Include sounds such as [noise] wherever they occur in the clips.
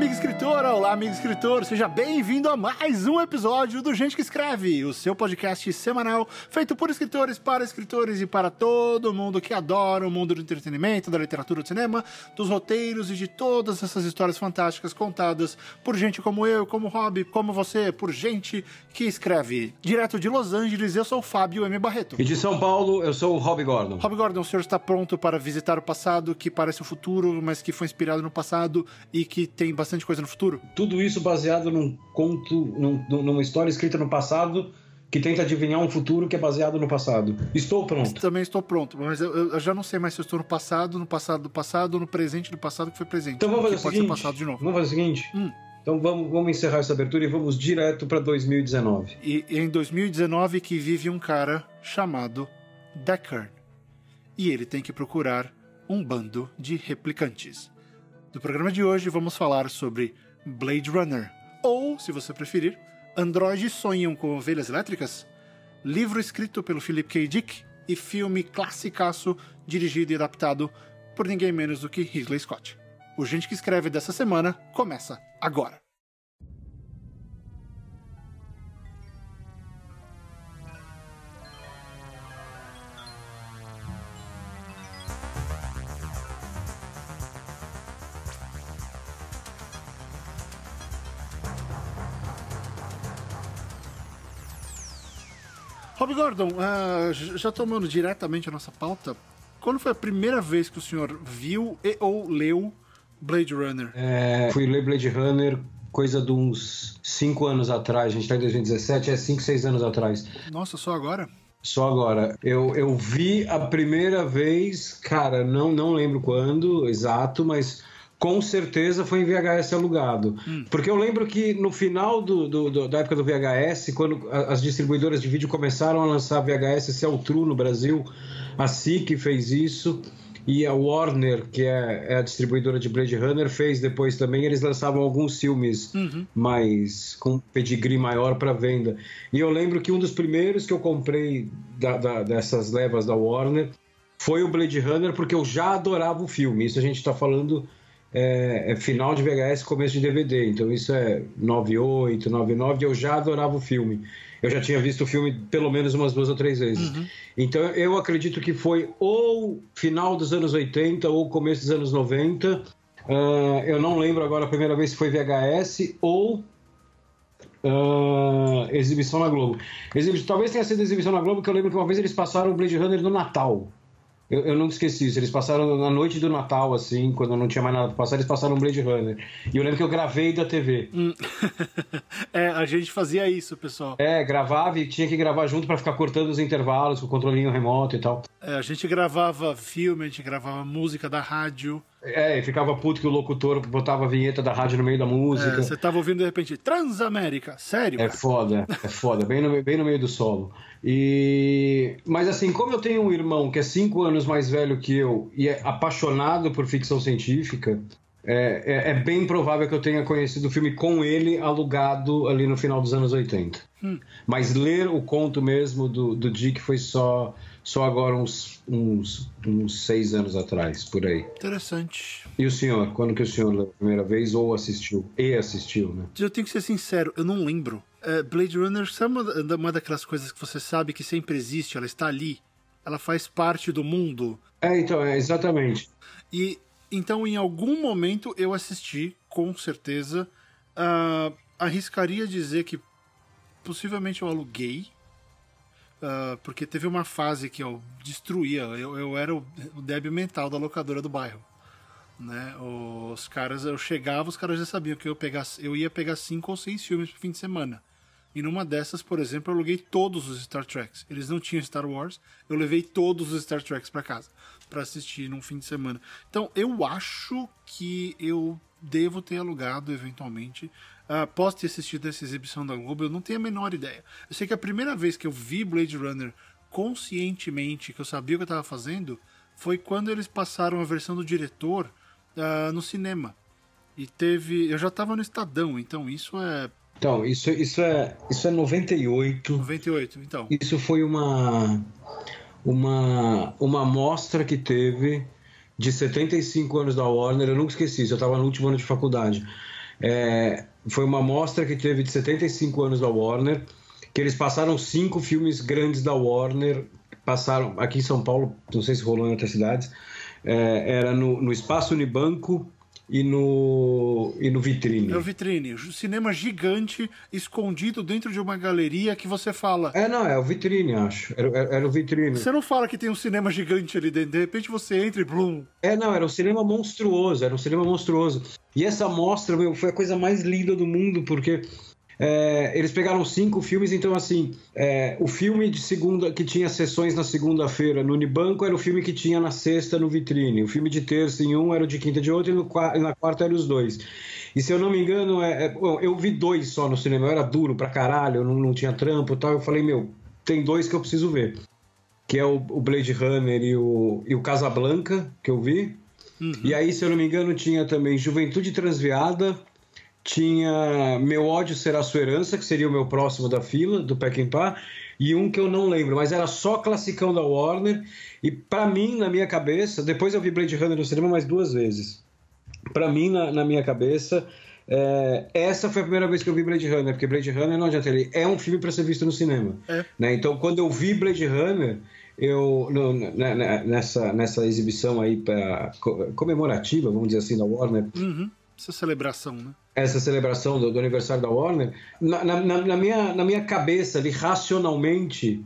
amiga escritora! Olá, amigo escritor! Seja bem-vindo a mais um episódio do Gente que Escreve, o seu podcast semanal feito por escritores, para escritores e para todo mundo que adora o mundo do entretenimento, da literatura, do cinema, dos roteiros e de todas essas histórias fantásticas contadas por gente como eu, como Rob, como você, por gente que escreve. Direto de Los Angeles, eu sou o Fábio M. Barreto. E de São Paulo, eu sou o Rob Gordon. Rob Gordon, o senhor está pronto para visitar o passado que parece o futuro, mas que foi inspirado no passado e que tem bastante coisa no futuro? Tudo isso baseado num conto, num, numa história escrita no passado que tenta adivinhar um futuro que é baseado no passado. Estou pronto. Também estou pronto, mas eu, eu já não sei mais se eu estou no passado, no passado do passado ou no presente do passado que foi presente. Então vamos fazer o pode seguinte. ser passado de novo. Vamos fazer o seguinte. Hum. Então vamos, vamos encerrar essa abertura e vamos direto para 2019. E e em 2019 que vive um cara chamado Deckard. E ele tem que procurar um bando de replicantes. No programa de hoje vamos falar sobre Blade Runner, ou, se você preferir, Androides sonham com ovelhas elétricas? Livro escrito pelo Philip K. Dick e filme classicaço dirigido e adaptado por ninguém menos do que Ridley Scott. O Gente que Escreve dessa semana começa agora. Rob Gordon, j- já tomando diretamente a nossa pauta, quando foi a primeira vez que o senhor viu e ou leu Blade Runner? É, fui ler Blade Runner coisa de uns 5 anos atrás. A gente está em 2017, é 5, 6 anos atrás. Nossa, só agora? Só agora. Eu, eu vi a primeira vez, cara, não, não lembro quando exato, mas com certeza foi em VHS alugado. Porque eu lembro que no final do, do- do- da época do VHS, quando as distribuidoras de vídeo começaram a lançar VHS Celtru no Brasil, a SIC fez isso. E a Warner, que é, é a distribuidora de Blade Runner, fez depois também. Eles lançavam alguns filmes mais com pedigree maior para venda. E eu lembro que um dos primeiros que eu comprei da- da- dessas levas da Warner foi o Blade Runner, porque eu já adorava o filme. Isso a gente está falando é, é final de VHS, começo de DVD. Então isso é 98, 99, e eu já adorava o filme. Eu já tinha visto o filme pelo menos umas duas ou três vezes. Então eu acredito que foi ou final dos anos 80 ou começo dos anos 90. Ah, eu não lembro agora a primeira vez se foi VHS ou ah, exibição na Globo. Talvez tenha sido exibição na Globo, que eu lembro que uma vez eles passaram o Blade Runner no Natal. Eu, eu nunca esqueci isso. Eles passaram na noite do Natal, assim, quando não tinha mais nada pra passar, eles passaram um Blade Runner. E eu lembro que eu gravei da TV. [laughs] é, a gente fazia isso, pessoal. É, gravava e tinha que gravar junto pra ficar cortando os intervalos com o controlinho remoto e tal. É, a gente gravava filme, a gente gravava música da rádio. É, e ficava puto que o locutor botava a vinheta da rádio no meio da É, música. você tava ouvindo de repente Transamérica, sério? É foda, é foda, bem no, bem no meio do solo. E mas assim, como eu tenho um irmão que é cinco anos mais velho que eu e é apaixonado por ficção científica, é, é- é bem provável que eu tenha conhecido o filme com ele alugado ali no final dos anos 80. Mas ler o conto mesmo do, do Dick foi só, só agora uns, uns, uns seis anos atrás, por aí. Interessante. E o senhor, quando que o senhor leu a primeira vez ou assistiu? E assistiu, né? Eu tenho que ser sincero, eu não lembro. É, Blade Runner, sabe uma, uma daquelas coisas que você sabe que sempre existe, ela está ali, ela faz parte do mundo. É, então, é exatamente. E então, em algum momento, eu assisti, com certeza. Ah, arriscaria dizer que possivelmente eu aluguei. Ah, porque teve uma fase que eu destruía. Eu, eu era o, o débil mental da locadora do bairro. Né? Os caras, eu chegava, os caras já sabiam que eu, pegar, eu ia pegar cinco ou seis filmes pro fim de semana. E numa dessas, por exemplo, eu aluguei todos os Star Treks. Eles não tinham Star Wars, eu levei todos os Star Treks para casa para assistir num fim de semana. Então, eu acho que eu devo ter alugado eventualmente. Ah, posso ter assistido essa exibição da Globo, eu não tenho a menor ideia. Eu sei que a primeira vez que eu vi Blade Runner conscientemente, que eu sabia o que eu estava fazendo, foi quando eles passaram a versão do diretor ah, no cinema. E teve. Eu já estava no Estadão, então isso é Então, isso, isso, é, isso é 98. 98, então. Isso foi uma, uma, uma amostra que teve de 75 anos da Warner. Eu nunca esqueci isso, eu estava no último ano de faculdade. É, foi uma mostra que teve de 75 anos da Warner, que eles passaram cinco filmes grandes da Warner, passaram aqui em São Paulo, não sei se rolou em outras cidades, é, era no, no Espaço Unibanco, e no, e no Vitrine. É o Vitrine. Cinema gigante, escondido dentro de uma galeria que você fala. É, não, é o Vitrine, acho. Era, era, era o Vitrine. Você não fala que tem um cinema gigante ali dentro. De repente você entra e blum. É, não, era um cinema monstruoso. Era um cinema monstruoso. E essa mostra, meu, foi a coisa mais linda do mundo, porque é, eles pegaram cinco filmes, então assim, é, o filme de segunda que tinha sessões na segunda-feira no Unibanco era o filme que tinha na sexta no Vitrine. O filme de terça em um era o de quinta de outro e, no, na quarta eram os dois. E se eu não me engano, é, é eu vi dois só no cinema. Eu era duro pra caralho, eu não, não tinha trampo e tal. Eu falei, meu, tem dois que eu preciso ver. Que é o, o Blade Runner e o, e o Casablanca, que eu vi. Uhum. E aí, se eu não me engano, tinha também Juventude Transviada, tinha Meu Ódio Será Sua Herança, que seria o meu próximo da fila, do Peckinpah, e um que eu não lembro, mas era só classicão da Warner, e para mim, na minha cabeça, depois eu vi Blade Runner no cinema mais duas vezes. Para mim, na, na, minha cabeça, é, essa foi a primeira vez que eu vi Blade Runner, porque Blade Runner, não adianta, ele é um filme para ser visto no cinema. É. Né? Então, quando eu vi Blade Runner, eu no, nessa, nessa exibição aí pra, comemorativa, vamos dizer assim, da Warner, uhum. Essa celebração, né? essa celebração do, do aniversário da Warner, na, na, na, minha, na minha cabeça, ali, racionalmente,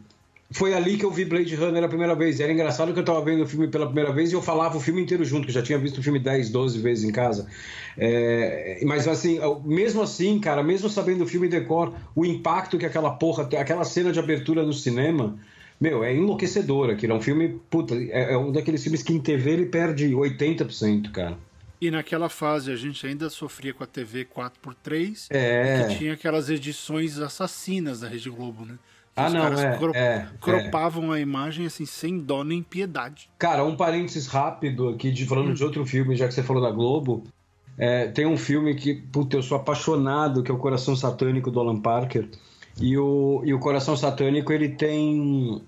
foi ali que eu vi Blade Runner a primeira vez. Era engraçado que eu estava vendo o filme pela primeira vez e eu falava o filme inteiro junto, que eu já tinha visto o filme 10, 12 vezes em casa. É, mas assim, mesmo assim, cara, mesmo sabendo o filme decor, o impacto que aquela porra, aquela cena de abertura no cinema, meu, é enlouquecedor aquilo. É um filme, puta, é, é um daqueles filmes que em TV ele perde 80%, cara. E naquela fase a gente ainda sofria com a TV 4x3, é. que tinha aquelas edições assassinas da Rede Globo, né? Que ah, os não, caras é, cro é, cropavam é. a imagem assim, sem dó nem piedade. Cara, um parênteses rápido aqui, de, falando hum. de outro filme, já que você falou da Globo. É, tem um filme que, puta, eu sou apaixonado, que é o Coração Satânico do Alan Parker. E o, e o Coração Satânico, ele tem,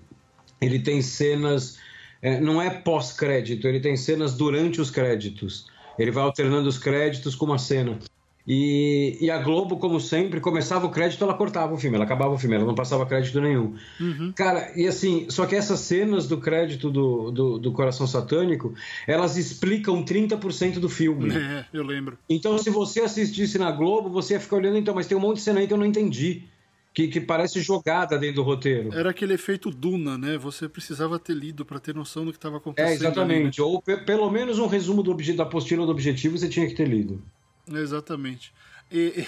ele tem cenas... É, não é pós-crédito, ele tem cenas durante os créditos. Ele vai alternando os créditos com uma cena. E, e, a Globo, como sempre, começava o crédito, ela cortava o filme, ela acabava o filme, ela não passava crédito nenhum. Uhum. Cara, e assim, só que essas cenas do crédito do, do, do Coração Satânico, elas explicam 30% do filme. É, eu lembro. Então, se você assistisse na Globo, você ia ficar olhando, então, mas tem um monte de cena aí que eu não entendi. Que, que, parece jogada dentro do roteiro. Era aquele efeito Duna, né? Você precisava ter lido para ter noção do que estava acontecendo. É, exatamente. Ali, né? Ou pelo menos um resumo do da apostila do objetivo você tinha que ter lido. Exatamente. E,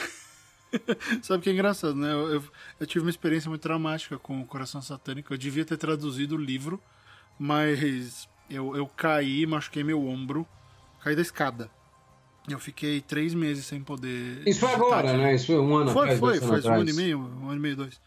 [laughs] Sabe o que é engraçado, né? Eu, eu, eu, tive uma experiência muito dramática com o Coração Satânico. Eu devia ter traduzido o livro, mas eu, eu caí, machuquei meu ombro, caí da escada. Eu fiquei três meses sem poder. Isso foi agora, né? Isso foi um ano foi, atrás. Foi, foi, faz atrás. um ano e meio, um ano e meio, dois.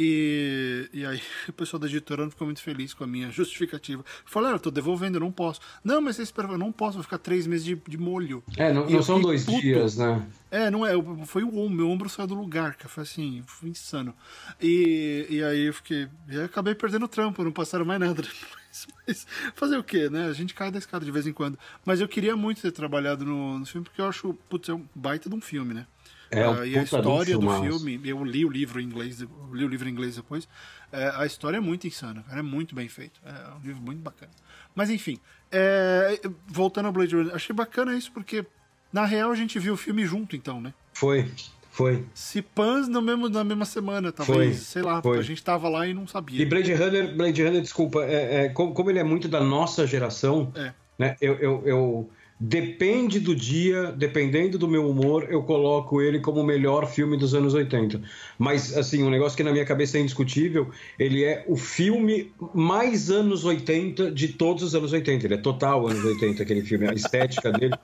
E, e aí [laughs] o pessoal da editora não ficou muito feliz com a minha justificativa. Falei, ah, eu tô devolvendo, eu não posso. Não, mas você espera, eu não posso, vou ficar três meses de, de molho. É, não, não são dois puto. dias, né? É, não é, foi o ombro, meu ombro saiu do lugar, que foi assim, foi insano. E, e aí eu fiquei, e aí acabei perdendo o trampo, não passaram mais nada depois. [laughs] [laughs] Mas fazer o quê, né? A gente cai da escada de vez em quando. Mas eu queria muito ter trabalhado no, no filme, porque eu acho, putz, é um baita de um filme, né? É uh, e a história do filme, eu li o livro em inglês, li o livro em inglês depois. É, a história é muito insana, cara, é muito bem feito. É um livro muito bacana. Mas enfim, é, voltando ao Blade Runner, achei bacana isso porque na real a gente viu o filme junto, então, né? Foi. Foi. Se Pans no mesmo, na mesma semana, talvez, foi, sei lá, foi. a gente tava lá e não sabia. E Blade Runner, Blade Runner desculpa, é, é como, como, ele é muito da nossa geração, é. né, eu, eu, eu Depende do dia, dependendo do meu humor, eu coloco ele como o melhor filme dos anos 80. Mas, assim, um negócio que na minha cabeça é indiscutível, ele é o filme mais anos 80 de todos os anos 80. Ele é total anos 80, aquele filme, a estética dele.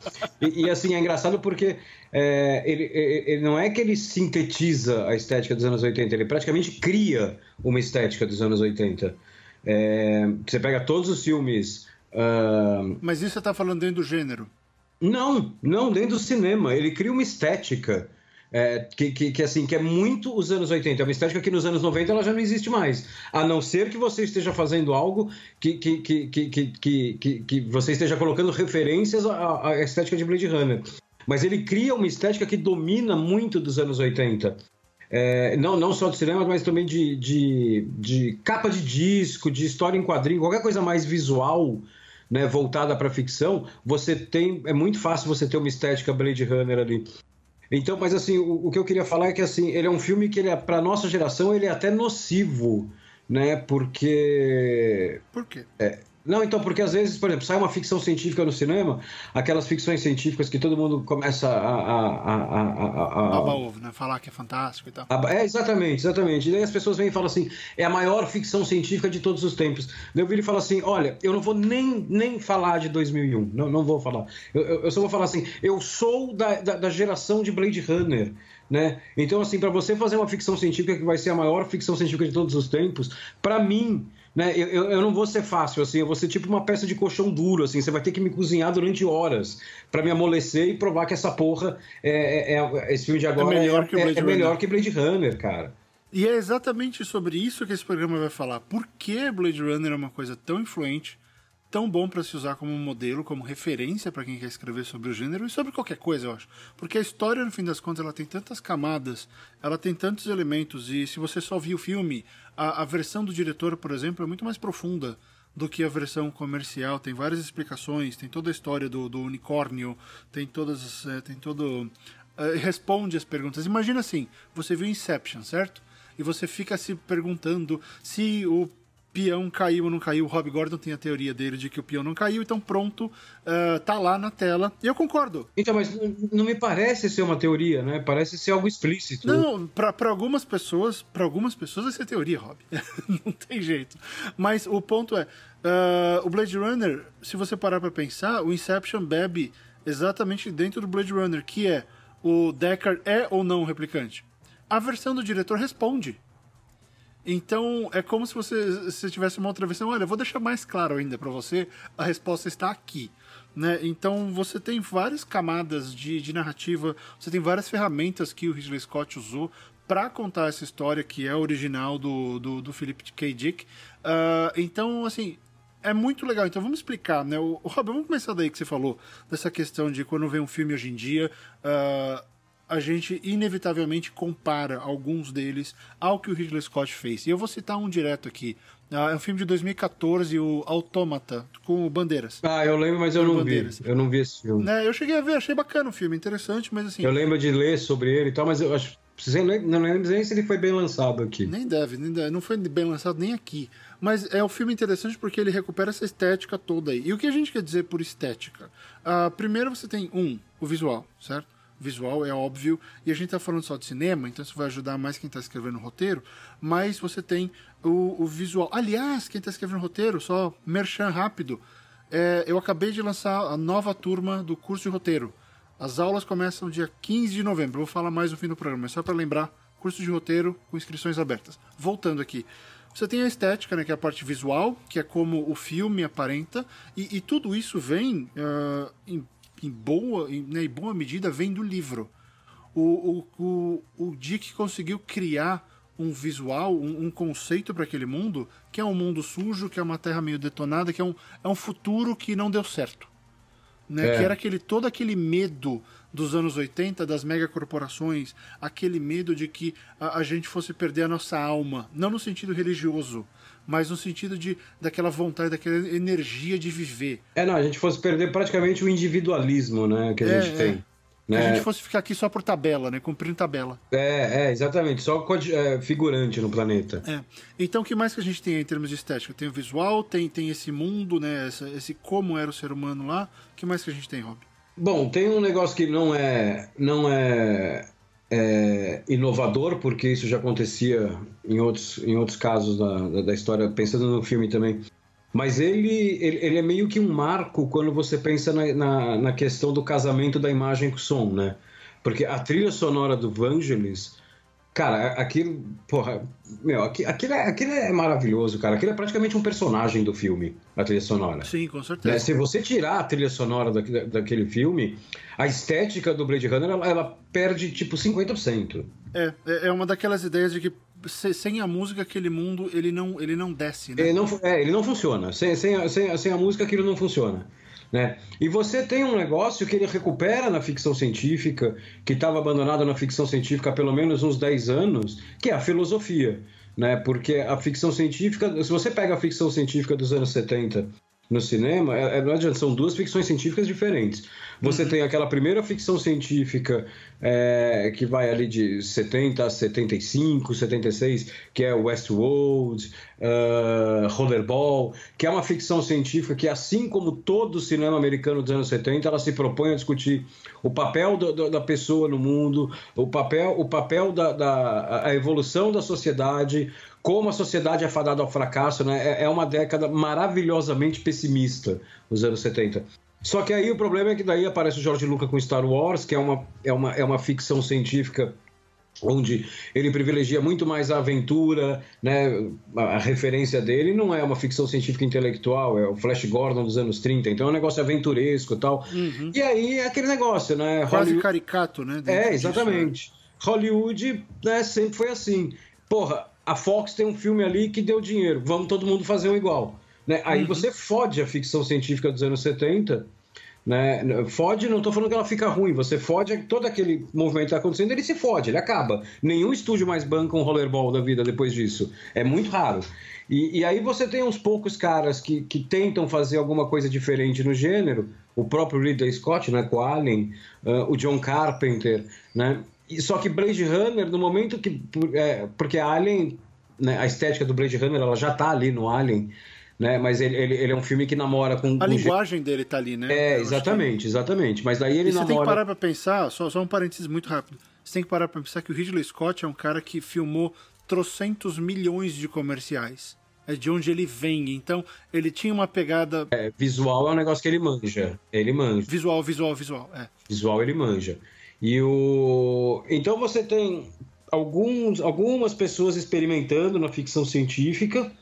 E, e assim, é engraçado porque é, ele, ele, não é que ele sintetiza a estética dos anos 80, ele praticamente cria uma estética dos anos 80. É, você pega todos os filmes Uh... Mas isso você está falando dentro do gênero? Não, não, dentro do cinema. Ele cria uma estética é, que, que, que, assim, que é muito os anos 80. É uma estética que nos anos 90 ela já não existe mais. A não ser que você esteja fazendo algo que, que, que, que, que, que, que você esteja colocando referências à, à estética de Blade Runner. mas ele cria uma estética que domina muito dos anos 80. É, não, não só de cinema, mas também de, de, de capa de disco, de história em quadrinho, qualquer coisa mais visual, né, voltada para ficção, você tem é muito fácil você ter uma estética Blade Runner ali. Então, mas assim, o, o que eu queria falar é que assim, ele é um filme que ele é para nossa geração ele é até nocivo, né? Porque Por quê? É, não, então, porque às vezes, por exemplo, sai uma ficção científica no cinema, aquelas ficções científicas que todo mundo começa a. a, a, a, a... ovo, né? Falar que é fantástico e tal. É, exatamente, exatamente. E daí as pessoas vêm e falam assim: é a maior ficção científica de todos os tempos. Daí eu viro e falo assim: olha, eu não vou nem, nem falar de 2001, não, não vou falar. Eu, eu só vou falar assim: eu sou da, da, da geração de Blade Runner. Né? Então, assim, para você fazer uma ficção científica que vai ser a maior ficção científica de todos os tempos, para mim, né? Eu, eu, eu, não vou ser fácil, assim, eu vou ser tipo uma peça de colchão duro, assim, você vai ter que me cozinhar durante horas para me amolecer e provar que essa porra, é, é, é esse filme de agora é melhor, que, é, é melhor que Blade Runner, cara. E é exatamente sobre isso que esse programa vai falar. Por que Blade Runner é uma coisa tão influente? Tão bom para se usar como modelo, como referência para quem quer escrever sobre o gênero e sobre qualquer coisa, eu acho. Porque a história, no fim das contas, ela tem tantas camadas, ela tem tantos elementos, e se você só viu o filme, a, a versão do diretor, por exemplo, é muito mais profunda do que a versão comercial. Tem várias explicações, tem toda a história do, do unicórnio, tem todas. É, tem todo. É, responde as perguntas. Imagina assim: você viu Inception, certo? E você fica se perguntando se o peão caiu ou não caiu. O Rob Gordon tem a teoria dele de que o peão não caiu, então pronto, uh, tá lá na tela. E eu concordo. Então, mas não me parece ser uma teoria, né? Parece ser algo explícito. Não, para algumas pessoas, para algumas pessoas vai ser teoria, Rob. [laughs] não tem jeito. Mas o ponto é, uh, o Blade Runner, se você parar para pensar, o Inception bebe exatamente dentro do Blade Runner, que é o Deckard é ou não um replicante. A versão do diretor responde. Então, é como se você se tivesse uma outra versão. Olha, vou deixar mais claro ainda para você, a resposta está aqui. Né? Então, você tem várias camadas de, de narrativa, você tem várias ferramentas que o Ridley Scott usou para contar essa história que é original do, do, do Philip K. Dick. Uh, então, assim, é muito legal. Então vamos explicar, né? O, Rob, vamos começar daí que você falou, dessa questão de quando vem um filme hoje em dia, uh, a gente inevitavelmente compara alguns deles ao que o Ridley Scott fez. E eu vou citar um direto aqui. Ah, é um filme de 2014, o Autômata, com o Bandeiras. Ah, eu lembro, mas eu não Bandeiras. vi. Eu não vi esse filme. É, eu cheguei a ver, achei bacana o filme, interessante, mas assim. Eu lembro de ler sobre ele e tal, mas eu acho. Não lembro nem se ele foi bem lançado aqui. Nem deve, nem deve, não foi bem lançado nem aqui. Mas é um filme interessante porque ele recupera essa estética toda aí. E o que a gente quer dizer por estética? Uh, primeiro você tem, um, o visual, certo? Visual, é óbvio, e a gente está falando só de cinema, então isso vai ajudar mais quem está escrevendo o roteiro, mas você tem o, o visual. Aliás, quem está escrevendo o roteiro, só merchan rápido, é, eu acabei de lançar a nova turma do curso de roteiro. As aulas começam dia 15 de novembro, vou falar mais no fim do programa, mas só para lembrar, curso de roteiro com inscrições abertas. Voltando aqui. Você tem a estética, né, que é a parte visual, que é como o filme aparenta, e, e tudo isso vem uh, em em boa, em, né, em boa medida, vem do livro. O, o, o, o Dick conseguiu criar um visual, um, um conceito para aquele mundo, que é um mundo sujo, que é uma terra meio detonada, que é um, é um futuro que não deu certo. Né? É. Que era aquele, todo aquele medo dos anos 80, das megacorporações, aquele medo de que a, a gente fosse perder a nossa alma, não no sentido religioso, mas no sentido de daquela vontade, daquela energia de viver. É, não, a gente fosse perder praticamente o individualismo, né, que a é, gente é. tem. Né? Que a gente fosse ficar aqui só por tabela, né? Cumprindo tabela. É, é exatamente. Só é, figurante no planeta. É. Então, o que mais que a gente tem em termos de estética? Tem o visual, tem, tem esse mundo, né? Esse, esse como era o ser humano lá. O que mais que a gente tem, Rob? Bom, tem um negócio que não é, não é é, inovador, porque isso já acontecia em outros, em outros casos da, da história, pensando no filme também. Mas ele, ele, ele, é meio que um marco quando você pensa na, na, na, questão do casamento da imagem com o som, né? Porque a trilha sonora do Vangelis Cara, aquilo. Porra, meu, aquilo, é, aquilo é maravilhoso, cara. Aquilo é praticamente um personagem do filme, a trilha sonora. Sim, com certeza. Né? Se você tirar a trilha sonora daquele, daquele filme, a estética do Blade Runner ela, ela perde tipo 50%. É, é, é uma daquelas ideias de que sem a música, aquele mundo ele não, ele não desce, né? Ele não, é, ele não funciona. Sem, sem, sem, sem a música, aquilo não funciona. Né? E você tem um negócio que ele recupera na ficção científica, que estava abandonado na ficção científica há pelo menos uns 10 anos, que é a filosofia. Né? Porque a ficção científica, se você pega a ficção científica dos anos 70 no cinema, é, é, não adianta, são duas ficções científicas diferentes. Você uhum. tem aquela primeira ficção científica é, que vai ali de 70 a 75, 76, que é Westworld, uh, Rollerball, que é uma ficção científica que, assim como todo o cinema americano dos anos 70, ela se propõe a discutir o papel do, do, da pessoa no mundo, o papel, o papel da, da a evolução da sociedade, como a sociedade é fadada ao fracasso, né? É, é uma década maravilhosamente pessimista, os anos 70. Só que aí o problema é que daí aparece o George Lucas com Star Wars, que é uma, é uma, é uma ficção científica onde ele privilegia muito mais a aventura, né? A referência dele não é uma ficção científica intelectual, é o Flash Gordon dos anos 30, então é um negócio aventuresco e tal. Uhum. E aí é aquele negócio, né? Quase Hollywood... caricato, né? É, exatamente. Disso, né? Hollywood né, sempre foi assim. Porra, a Fox tem um filme ali que deu dinheiro, vamos todo mundo fazer um igual. Né? Aí uhum. você fode a ficção científica dos anos 70, né? Fode, não estou falando que ela fica ruim, você fode todo aquele movimento que está acontecendo, ele se fode, ele acaba. Nenhum estúdio mais banca um rollerball da vida depois disso. É muito raro. E, e aí você tem uns poucos caras que, que tentam fazer alguma coisa diferente no gênero, o próprio Ridley Scott, né, com Alien, uh, o John Carpenter, né? Só que Blade Runner, no momento que. É, porque Alien, né, a estética do Blade Runner, ela já está ali no Alien, né? Mas ele, ele, ele, é um filme que namora com. A linguagem dele tá ali, né? É, exatamente, que... exatamente. Mas daí ele e namora. Você tem que parar pra pensar, só, só um parênteses muito rápido. Você tem que parar pra pensar que o Ridley Scott é um cara que filmou trocentos milhões de comerciais. É de onde ele vem. Então, ele tinha uma pegada. É, visual é um negócio que ele manja. Ele manja. Visual, visual, visual. É. Visual ele manja. E o... Então você tem alguns, algumas pessoas experimentando na ficção científica,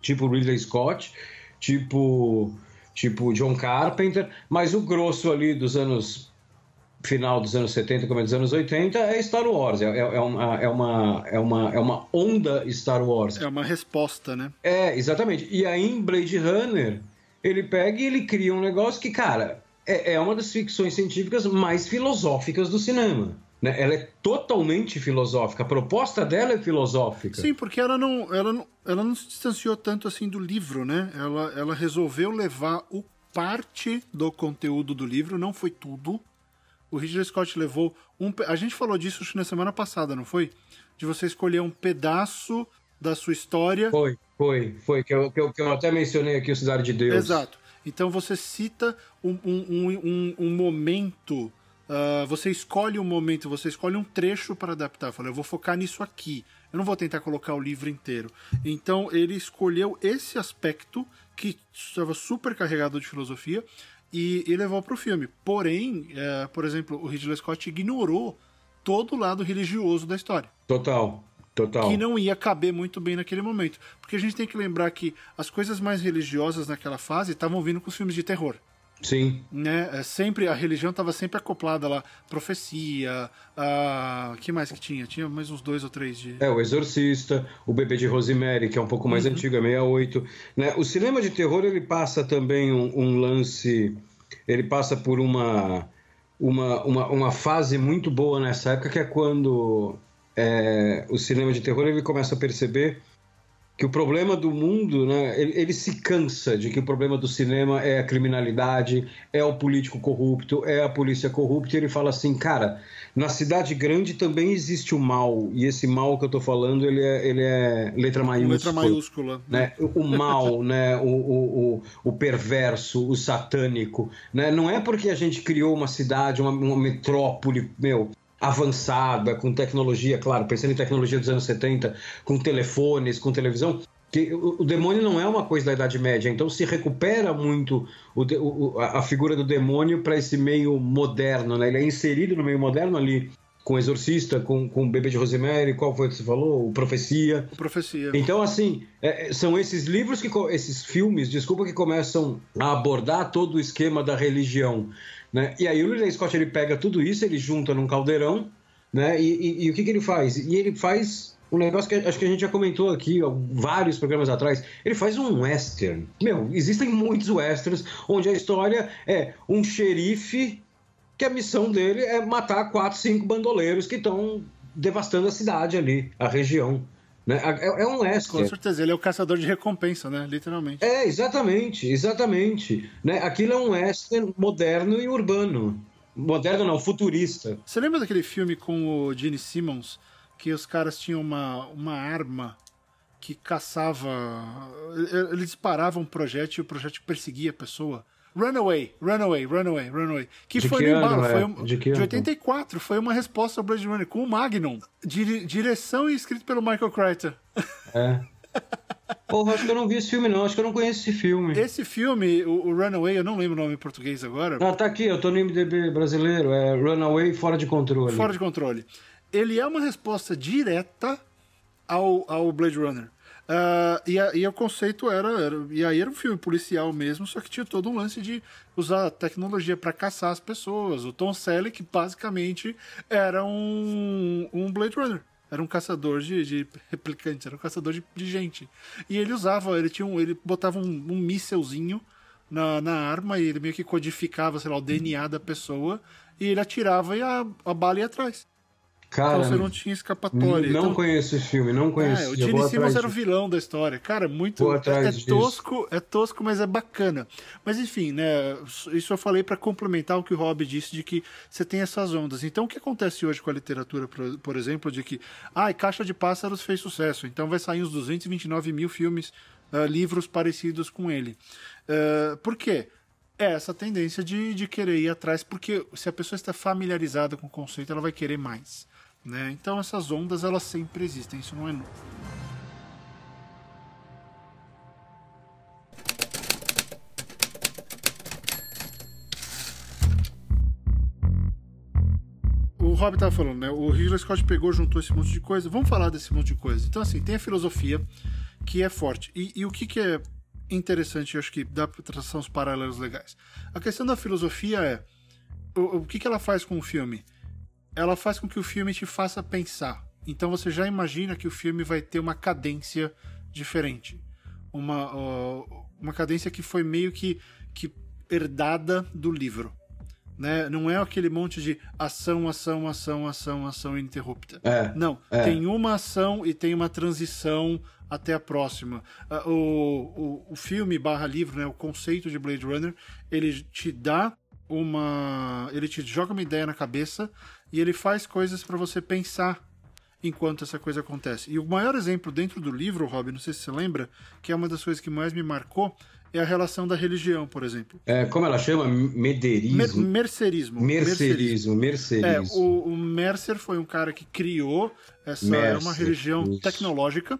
tipo Ridley Scott, tipo, tipo John Carpenter, mas o grosso ali dos anos final dos anos 70, começo dos anos 80 é Star Wars, é, é, uma, é, uma, é, uma, é uma onda Star Wars. É uma resposta, né? É, exatamente. E aí em Blade Runner, ele pega e ele cria um negócio que, cara, é, é uma das ficções científicas mais filosóficas do cinema. Né? Ela é totalmente filosófica. A proposta dela é filosófica. Sim, porque ela não, ela não, ela não se distanciou tanto assim do livro, né? Ela, ela resolveu levar o parte do conteúdo do livro, não foi tudo. O Ridley Scott levou um. A gente falou disso na semana passada, não foi? De você escolher um pedaço da sua história. Foi, foi, foi. Que eu, que eu, que eu até mencionei aqui o Cidade de Deus. Exato. Então você cita um, um, um, um momento, uh, você escolhe um momento, você escolhe um trecho para adaptar. Fala, eu vou focar nisso aqui. Eu não vou tentar colocar o livro inteiro. Então ele escolheu esse aspecto que estava super carregado de filosofia e, e levou para o filme. Porém, uh, por exemplo, o Ridley Scott ignorou todo o lado religioso da história. Total. Total. que não ia caber muito bem naquele momento. Porque a gente tem que lembrar que as coisas mais religiosas naquela fase estavam vindo com os filmes de terror. Sim. Né? É, sempre, a religião estava sempre acoplada lá. Profecia, a... que mais que tinha? Tinha mais uns dois ou três de... É, o Exorcista, o Bebê de Rosemary, que é um pouco mais uhum. antigo, é 68. Né? O cinema de terror, ele passa também um, um lance... Ele passa por uma, uma, uma, uma fase muito boa nessa época, que é quando é, o cinema de terror ele começa a perceber que o problema do mundo, né, ele, ele, se cansa de que o problema do cinema é a criminalidade, é o político corrupto, é a polícia corrupta, e ele fala assim, cara, na cidade grande também existe o mal, e esse mal que eu tô falando, ele é, ele é letra maiúscula. Letra maiúscula. Né? O mal, [laughs] né, o, o, o, o, perverso, o satânico, né? não é porque a gente criou uma cidade, uma, uma metrópole, meu, avançada, com tecnologia, claro, pensando em tecnologia dos anos 70, com telefones, com televisão, que o, demônio não é uma coisa da Idade Média, então se recupera muito o, o, a figura do demônio para esse meio moderno, né? Ele é inserido no meio moderno ali com Exorcista, com, com o Bebê de Rosemary, qual foi que você falou? O Profecia. O Profecia. Então, assim, é, são esses livros, que esses filmes, desculpa, que começam a abordar todo o esquema da religião. Né? E aí o Ridley Scott ele pega tudo isso, ele junta num caldeirão, né? E, e, e o que, que ele faz? E ele faz um negócio que acho que a gente já comentou aqui, ó, vários programas atrás. Ele faz um western. Meu, existem muitos westerns onde a história é um xerife que a missão dele é matar quatro, cinco bandoleiros que estão devastando a cidade ali, a região. Né? É, é um western. Com certeza, ele é o caçador de recompensa, né? Literalmente. É, exatamente, exatamente. Né? Aquilo é um western moderno e urbano. Moderno não, futurista. Você lembra daquele filme com o Gene Simmons? que os caras tinham uma, uma arma que caçava. Ele disparava um projétil e o projétil perseguia a pessoa. Runaway, Runaway, Runaway, Runaway. Que de foi que no embalo, ano, foi é? um, de, que de 84, foi uma resposta ao Blade Runner com o Magnum. Dire, direção e escrito pelo Michael Crichton. É. [laughs] Porra, acho que eu não vi esse filme, não. Acho que eu não conheço esse filme. Esse filme, o, o Runaway, eu não lembro o nome em português agora. Ah, tá aqui, eu tô no MDB brasileiro. É Runaway Fora de Controle. Fora de controle ele é uma resposta direta ao, ao Blade Runner. Uh, e, a, e, o conceito era, era, E aí era um filme policial mesmo, só que tinha todo um lance de usar tecnologia para caçar as pessoas. O Tom Selleck, basicamente, era um, um Blade Runner. Era um caçador de, de replicantes, era um caçador de, de, gente. E ele usava, ele tinha um, ele botava um, um mísselzinho na, na arma e ele meio que codificava, sei lá, o DNA da pessoa e ele atirava e a, a bala ia atrás. Cara, então você não tinha escapatória. Não então, conheço esse filme, não conheço. É, o Gene Simmons era o vilão da história. Cara, muito. É, é tosco, é tosco, mas é bacana. Mas enfim, né? Isso eu falei para complementar o que o Rob disse de que você tem essas ondas. Então o que acontece hoje com a literatura, por, por exemplo, de que ah, Caixa de Pássaros fez sucesso, então vai sair uns 229 mil filmes, uh, livros parecidos com ele. Uh, por quê? É essa tendência de, de querer ir atrás, porque se a pessoa está familiarizada com o conceito, ela vai querer mais. Né? Então essas ondas elas sempre existem, isso não é novo. O Rob estava falando, né? O Ridley Scott pegou, juntou esse monte de coisa. Vamos falar desse monte de coisa. Então, assim, tem a filosofia que é forte. E, e o que, que é interessante, eu acho que dá para traçar uns paralelos legais. A questão da filosofia é o, o que, que ela faz com o filme? Ela faz com que o filme te faça pensar. Então você já imagina que o filme vai ter uma cadência diferente. Uma, uh, uma cadência que foi meio que, que herdada do livro. Né? Não é aquele monte de ação, ação, ação, ação, ação ininterrupta. É, Não, é. tem uma ação e tem uma transição até a próxima. Uh, o, o, o filme barra livro, né, o conceito de Blade Runner, ele te dá uma. ele te joga uma ideia na cabeça e ele faz coisas para você pensar enquanto essa coisa acontece. E o maior exemplo dentro do livro, Rob, não sei se você lembra, que é uma das coisas que mais me marcou, é a relação da religião, por exemplo. É, como ela chama? Mederismo? Mer mercerismo. Mercerismo, mercerismo. É, o, o, Mercer foi um cara que criou essa Mercer, uma religião isso. tecnológica.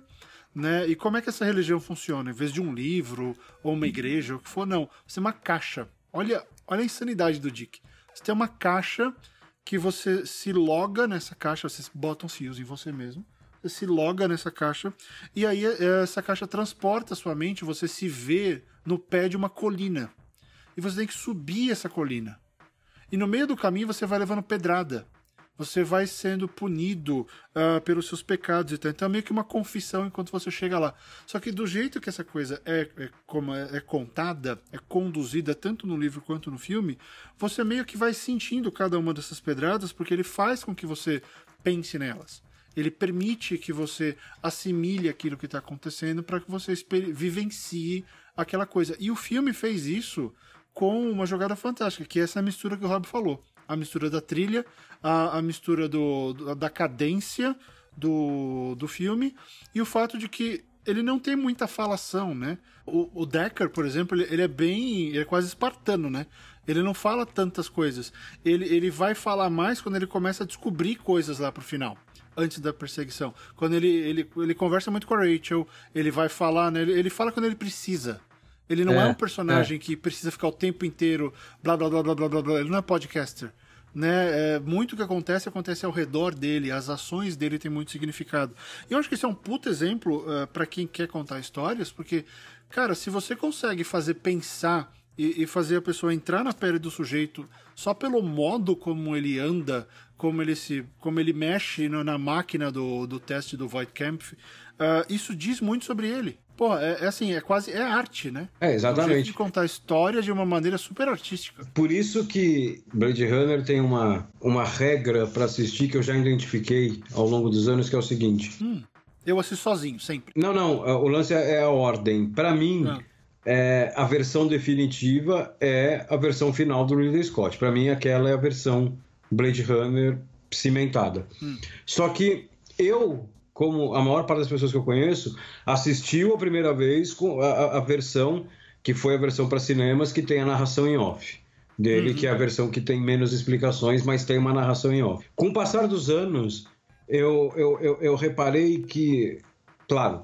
Né? E como é que essa religião funciona? Em vez de um livro ou uma igreja, ou o que for, não. Você tem uma caixa. Olha, olha a insanidade do Dick. Você tem uma caixa que você se loga nessa caixa, vocês botam fios em você mesmo, você se loga nessa caixa, e aí é, essa caixa transporta a sua mente, você se vê no pé de uma colina. E você tem que subir essa colina. E no meio do caminho você vai levando pedrada você vai sendo punido uh, pelos seus pecados e tal. Então é meio que uma confissão enquanto você chega lá. Só que do jeito que essa coisa é, é como é, é, contada, é conduzida tanto no livro quanto no filme, você meio que vai sentindo cada uma dessas pedradas porque ele faz com que você pense nelas. Ele permite que você assimile aquilo que está acontecendo para que você vivencie aquela coisa. E o filme fez isso com uma jogada fantástica, que é essa mistura que o Rob falou a mistura da trilha, a, a mistura do, da cadência do, do filme e o fato de que ele não tem muita falação, né? O, o Decker, por exemplo, ele, ele, é bem. Ele é quase espartano, né? Ele não fala tantas coisas. Ele, ele vai falar mais quando ele começa a descobrir coisas lá pro final. Antes da perseguição. Quando ele, ele, ele conversa muito com a Rachel, ele vai falar, né? Ele, ele fala quando ele precisa. Ele não é, é um personagem é. que precisa ficar o tempo inteiro blá blá blá blá blá blá. blá. Ele não é podcaster. Né? É, muito que acontece acontece ao redor dele, as ações dele têm muito significado. E eu acho que isso é um puto exemplo uh, para quem quer contar histórias, porque, cara, se você consegue fazer pensar e, e, fazer a pessoa entrar na pele do sujeito só pelo modo como ele anda, como ele se, como ele mexe na, na máquina do, do teste do Voigtkampf, uh, isso diz muito sobre ele. Pô, é, é, assim, é quase é arte, né? É, exatamente. É um jeito de contar história de uma maneira super artística. Por isso que Blade Runner tem uma, uma regra para assistir que eu já identifiquei ao longo dos anos, que é o seguinte. Hum, eu assisto sozinho, sempre. Não, não, o lance é a ordem. Para mim, ah. é, a versão definitiva é a versão final do Ridley Scott. Para mim, aquela é a versão Blade Runner cimentada. Hum. Só que eu como a maior parte das pessoas que eu conheço, assistiu a primeira vez com a, a versão que foi a versão para cinemas que tem a narração em off dele, uhum. que é a versão que tem menos explicações, mas tem uma narração em off. Com o passar dos anos, eu, eu, eu, eu reparei que, claro,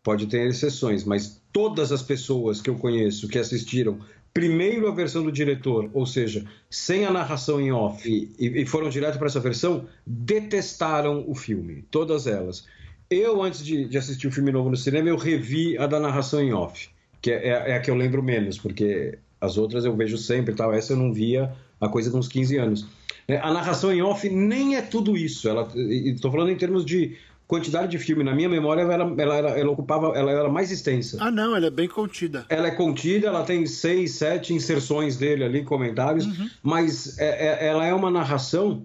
pode ter exceções, mas todas as pessoas que eu conheço que assistiram primeiro a versão do diretor, ou seja, sem a narração em off, e, e foram direto para essa versão, detestaram o filme, todas elas. Eu, antes de, de, assistir o filme novo no cinema, eu revi a da narração em off, que é, é, é a que eu lembro menos, porque as outras eu vejo sempre tal. Essa eu não via há coisa de uns 15 anos. É, a narração em off nem é tudo isso. Estou falando em termos de quantidade de filme. Na minha memória, ela, ela, ela, ela, ocupava, ela era mais extensa. Ah, não, ela é bem contida. Ela é contida, ela tem seis, sete inserções dele ali, comentários, uhum. mas é, é, ela é uma narração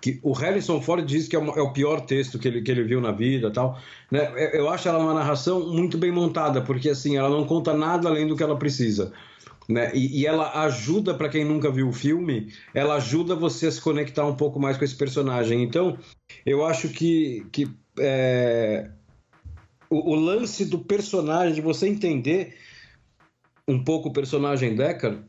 que o Harrison Ford diz que é, é, o pior texto que ele, que ele viu na vida tal. Né? Eu acho ela uma narração muito bem montada, porque assim, ela não conta nada além do que ela precisa. Né? E, e ela ajuda, para quem nunca viu o filme, ela ajuda você a se conectar um pouco mais com esse personagem. Então, eu acho que, que é, o, o, lance do personagem, de você entender um pouco o personagem Deckard,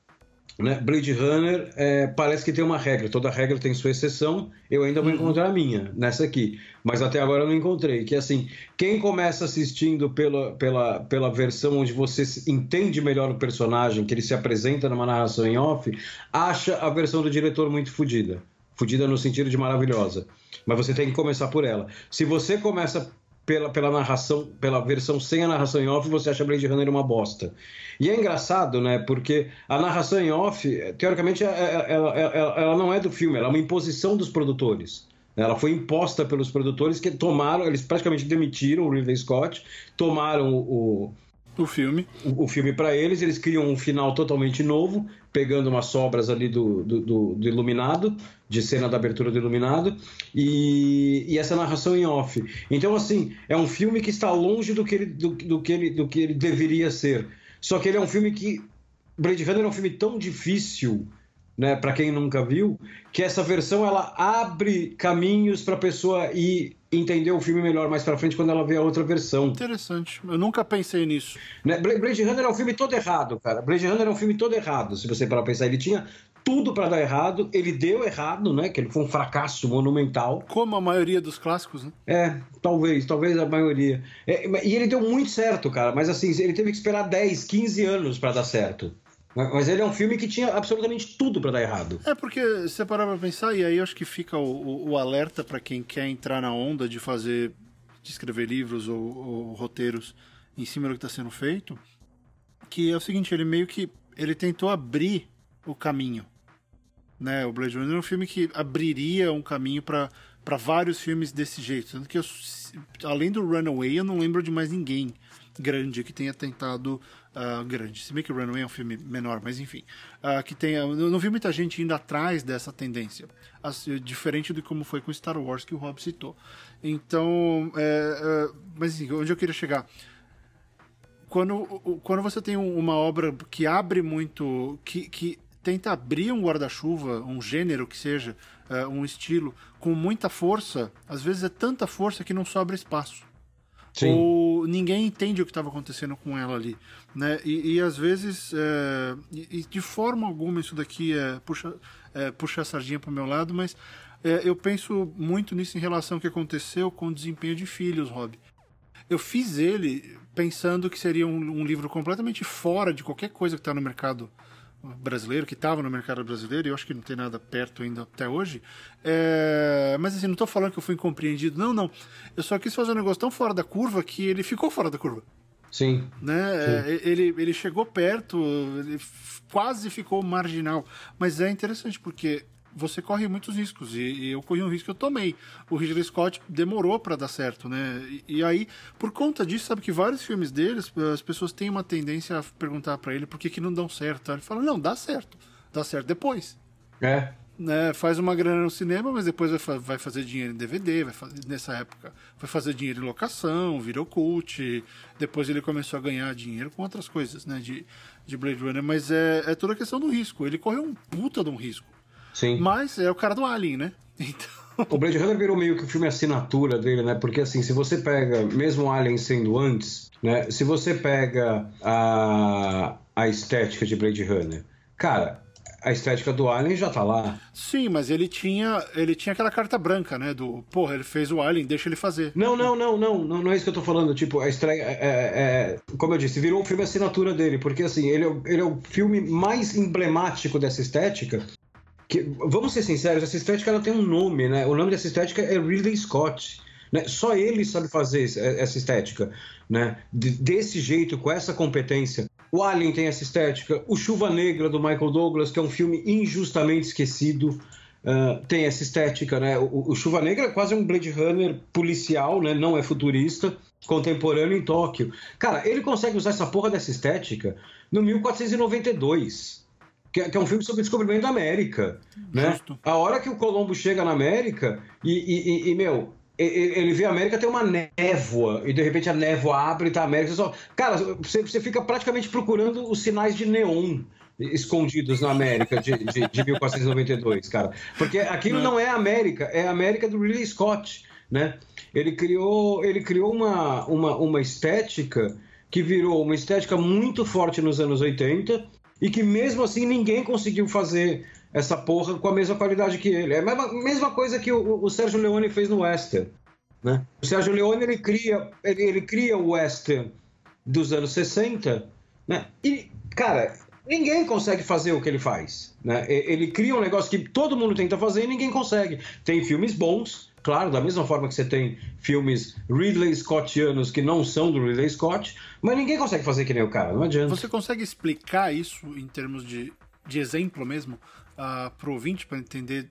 né? Blade Runner é, parece que tem uma regra, toda regra tem sua exceção. Eu ainda vou uhum. encontrar a minha nessa aqui, mas até agora eu não encontrei. Que é assim, quem começa assistindo pela, pela, pela versão onde você entende melhor o personagem, que ele se apresenta numa narração em off, acha a versão do diretor muito fodida. Fodida no sentido de maravilhosa. Mas você tem que começar por ela. Se você começa pela, pela narração, pela versão sem a narração em off, você acha Blade Runner uma bosta. E é engraçado, né? Porque a narração em off, teoricamente, ela, é, é, ela, ela, ela não é do filme, ela é uma imposição dos produtores. Ela foi imposta pelos produtores que tomaram, eles praticamente demitiram o Ridley Scott, tomaram o, o filme. O, o filme para eles, eles criam um final totalmente novo, pegando umas sobras ali do, do, do, do Iluminado, de cena da abertura do Iluminado, e, e, essa narração em off. Então, assim, é um filme que está longe do que ele, do, do, que ele, do que ele deveria ser. Só que ele é um filme que. Blade Runner é um filme tão difícil né, para quem nunca viu, que essa versão ela abre caminhos para a pessoa ir entender o filme melhor mais para frente quando ela vê a outra versão. Interessante. Eu nunca pensei nisso. Né? Blade Runner é um filme todo errado, cara. Blade Runner é um filme todo errado, se você parar pra pensar. Ele tinha tudo para dar errado, ele deu errado, né? Que ele foi um fracasso monumental. Como a maioria dos clássicos, né? É, talvez, talvez a maioria. É, e ele deu muito certo, cara, mas assim, ele teve que esperar 10, 15 anos para dar certo. Mas ele é um filme que tinha absolutamente tudo para dar errado. É porque você parar pra pensar, e aí acho que fica o, o, o alerta para quem quer entrar na onda de fazer, de escrever livros ou, ou roteiros em cima do que está sendo feito, que é o seguinte, ele meio que ele tentou abrir o caminho. Né? O Blade Runner é um filme que abriria um caminho para vários filmes desse jeito. Tanto que eu, além do Runaway, eu não lembro de mais ninguém grande que tenha tentado uh, grande. Se bem que Runaway é um filme menor, mas enfim. Uh, que tenha, eu não vi muita gente indo atrás dessa tendência. Assim, diferente do como foi com Star Wars que o Rob citou. Então, é, é, mas assim, onde eu queria chegar? Quando, quando você tem uma obra que abre muito. que, que tenta abrir um guarda-chuva, um gênero que seja, uh, um estilo, com muita força, às vezes é tanta força que não sobra espaço. Sim. Ou ninguém entende o que estava acontecendo com ela ali. Né? E, e às vezes, é, e, de forma alguma, isso daqui é, puxa, é, puxa a sardinha para o meu lado, mas é, eu penso muito nisso em relação ao que aconteceu com o desempenho de filhos, Rob. Eu fiz ele pensando que seria um, um livro completamente fora de qualquer coisa que está no mercado brasileiro, que estava no mercado brasileiro, e eu acho que não tem nada perto ainda até hoje. É... Mas assim, não estou falando que eu fui incompreendido, não, não. Eu só quis fazer um negócio tão fora da curva que ele ficou fora da curva. Sim. Né? Sim. Ele, ele chegou perto, ele quase ficou marginal. Mas é interessante porque você corre muitos riscos e, e eu corri um risco que eu tomei. O Ridley Scott demorou para dar certo, né? E, e, aí, por conta disso, sabe que vários filmes deles, as pessoas têm uma tendência a perguntar para ele por que, que não dão certo. Ele fala: não, dá certo, dá certo depois. É. Né, faz uma grana no cinema, mas depois vai, vai fazer dinheiro em DVD, vai fazer, nessa época vai fazer dinheiro em locação, virou cult. Depois ele começou a ganhar dinheiro com outras coisas, né, de, de Blade Runner. Mas é, é toda a questão do risco. Ele correu um puta de um risco. Sim. Mas é o cara do Alien, né? [laughs] Então... O Blade Runner virou meio que o filme assinatura dele, né? Porque assim, se você pega, mesmo o Alien sendo antes, né? Se você pega a, a estética de Blade Runner, cara, a estética do Alien já tá lá. Sim, mas ele tinha, ele tinha aquela carta branca, né? Do, porra, ele fez o Alien, deixa ele fazer. Não, não, não, não, não, não é isso que eu tô falando. Tipo, a estreia, é, é, como eu disse, virou um filme assinatura dele, porque assim, ele é, ele é o filme mais emblemático dessa estética que, vamos ser sinceros, essa estética ela tem um nome, né? O nome dessa estética é Ridley Scott. Né? Só ele sabe fazer essa estética, né? desse jeito, com essa competência. O Alien tem essa estética, o Chuva Negra do Michael Douglas, que é um filme injustamente esquecido, uh, tem essa estética, né? O, o, Chuva Negra é quase um Blade Runner policial, né? Não é futurista, contemporâneo em Tóquio. Cara, ele consegue usar essa porra dessa estética no 1492 que, é, que, é um filme sobre o descobrimento da América, né? Justo. A hora que o Colombo chega na América e, e, e, meu, ele vê a América tem uma névoa e de repente a névoa abre e tá a América. Você só... Cara, você, você fica praticamente procurando os sinais de neon escondidos na América de, de, de 1492, cara. Porque aquilo não. não é América, é a América do Ridley Scott, né? Ele criou, ele criou uma, uma, uma estética que virou uma estética muito forte nos anos 80 e que mesmo assim ninguém conseguiu fazer essa porra com a mesma qualidade que ele. É a mesma, mesma coisa que o, o Sérgio Leone fez no Western. Né? O Sérgio Leone ele cria, ele, ele cria o Western dos anos 60, né? E, cara, ninguém consegue fazer o que ele faz. Né? Ele cria um negócio que todo mundo tenta fazer e ninguém consegue. Tem filmes bons, Claro, da mesma forma que você tem filmes Ridley Scottianos que não são do Ridley Scott, mas ninguém consegue fazer que nem o cara, não adianta. Você consegue explicar isso em termos de, de exemplo mesmo uh, pro ouvinte para entender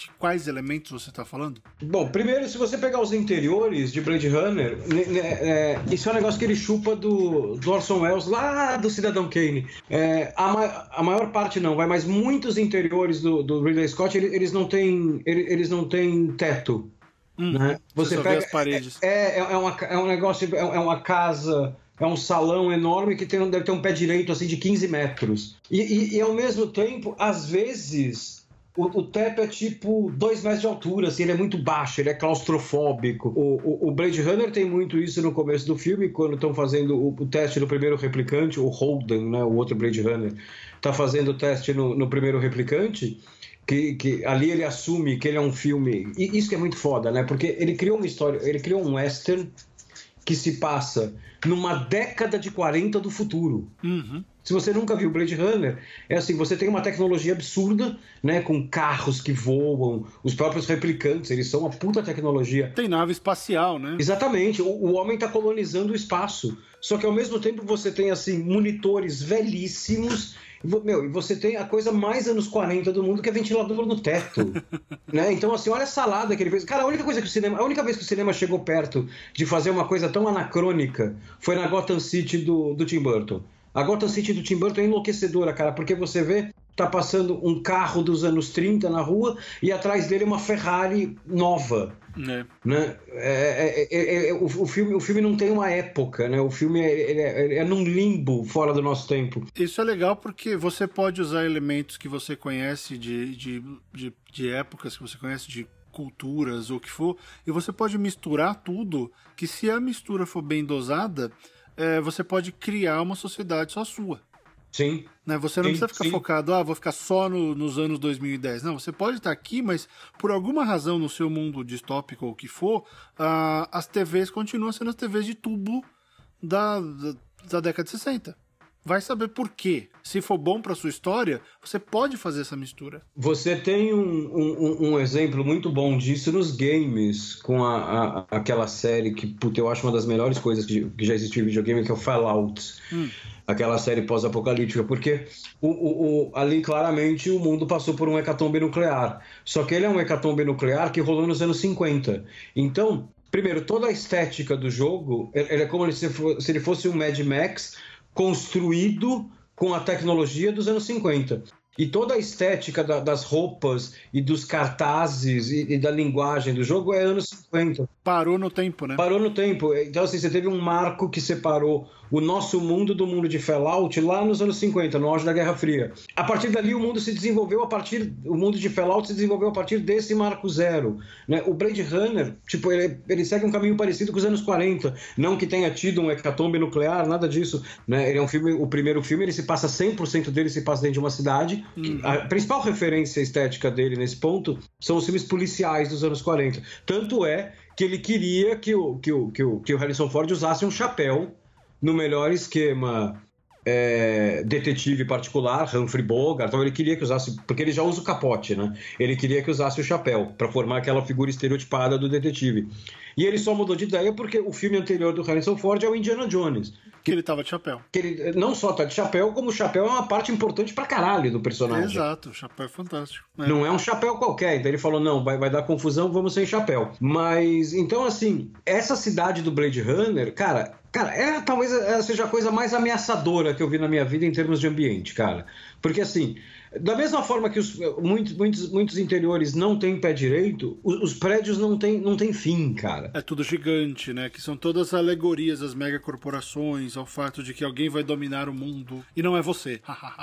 de quais elementos você está falando? Bom, primeiro, se você pegar os interiores de Blade Runner, é, isso é um negócio que ele chupa do, do Orson Welles lá do Cidadão Kane. É, a, ma a, maior parte não, vai, mas muitos interiores do, do Ridley Scott eles, eles não têm eles não têm teto. Hum, né? Você, você pega as paredes. É, é, é, uma, é um negócio, é, é uma casa é um salão enorme que tem, deve ter um pé direito assim de 15 metros. E, e, e ao mesmo tempo, às vezes, o, o, teto é tipo 2 metros de altura, assim, ele é muito baixo, ele é claustrofóbico. O, o, o Blade Runner tem muito isso no começo do filme, quando estão fazendo o, o, teste do primeiro replicante, o Holden, né, o outro Blade Runner, está fazendo o teste no, no primeiro replicante. Que, que, ali ele assume que ele é um filme. E isso que é muito foda, né? Porque ele criou uma história, ele criou um western que se passa numa década de 40 do futuro. Uhum. Se você nunca viu Blade Runner, é assim, você tem uma tecnologia absurda, né, com carros que voam, os próprios replicantes, eles são uma puta tecnologia. Tem nave espacial, né? Exatamente, o, o homem está colonizando o espaço. Só que ao mesmo tempo você tem assim monitores velhíssimos meu, e você tem a coisa mais anos 40 do mundo que é ventilador no teto. [laughs] né? Então, assim, olha a salada que ele fez. Cara, a única coisa que o cinema. A única vez que o cinema chegou perto de fazer uma coisa tão anacrônica foi na Gotham City do, do Tim Burton. A Gotham City do Tim Burton é enlouquecedora, cara, porque você vê, tá passando um carro dos anos 30 na rua e atrás dele uma Ferrari nova. É. Né? É, é, é, o, o, filme, o filme não tem uma época, né? O filme é, é, num limbo fora do nosso tempo. Isso é legal porque você pode usar elementos que você conhece de, de, de, de épocas, que você conhece de culturas ou o que for, e você pode misturar tudo, que se a mistura for bem dosada, é, você pode criar uma sociedade só sua. Sim. Né? Você não sim, precisa ficar sim. focado, ah, vou ficar só no, nos anos 2010. Não, você pode estar aqui, mas por alguma razão no seu mundo distópico ou o que for, ah, as TVs continuam sendo as TVs de tubo da, da, da década de 60. Vai saber por quê. Se for bom para sua história, você pode fazer essa mistura. Você tem um, um, um exemplo muito bom disso nos games, com a, a, aquela série que, puta, eu acho uma das melhores coisas que, que já existiu em videogame, que é o Fallout. Hum. Aquela série pós-apocalíptica, porque o, o, o, ali claramente o mundo passou por um hecatombe nuclear. Só que ele é um hecatombe nuclear que rolou nos anos 50. Então, primeiro, toda a estética do jogo, ele é como se, se ele fosse um Mad Max construído com a tecnologia dos anos 50. E toda a estética da, das roupas e dos cartazes e, e, da linguagem do jogo é anos 50. Parou no tempo, né? Parou no tempo. Então, assim, você teve um marco que separou o nosso mundo do mundo de Fallout lá nos anos 50, no auge da Guerra Fria. A partir dali, o mundo se desenvolveu a partir. O mundo de Fallout se desenvolveu a partir desse marco zero. Né? O Blade Runner, tipo, ele, ele segue um caminho parecido com os anos 40. Não que tenha tido um hecatombe nuclear, nada disso. Né? Ele é um filme, o primeiro filme, ele se passa 100% dele se passa dentro de uma cidade. Uhum. A principal referência estética dele nesse ponto são os filmes policiais dos anos 40. Tanto é que ele queria que o, que o, que o, que o Harrison Ford usasse um chapéu no melhor esquema é, detetive particular, Humphrey Bogart, então ele queria que usasse, porque ele já usa o capote, né? Ele queria que usasse o chapéu para formar aquela figura estereotipada do detetive. E ele só mudou de ideia porque o filme anterior do Harrison Ford é o Indiana Jones. Que ele tava de chapéu. Que ele não só tá de chapéu, como o chapéu é uma parte importante pra caralho do personagem. exato, o chapéu é fantástico. É. Não é um chapéu qualquer. Então ele falou: não, vai, vai dar confusão, vamos sem chapéu. Mas, então, assim, essa cidade do Blade Runner, cara, Cara, é talvez seja a coisa mais ameaçadora que eu vi na minha vida em termos de ambiente, cara. Porque assim, da mesma forma que os, muitos, muitos, muitos interiores não têm pé direito, os, os, prédios não têm, não têm fim, cara. É tudo gigante, né? Que são todas alegorias às megacorporações, ao fato de que alguém vai dominar o mundo e não é você.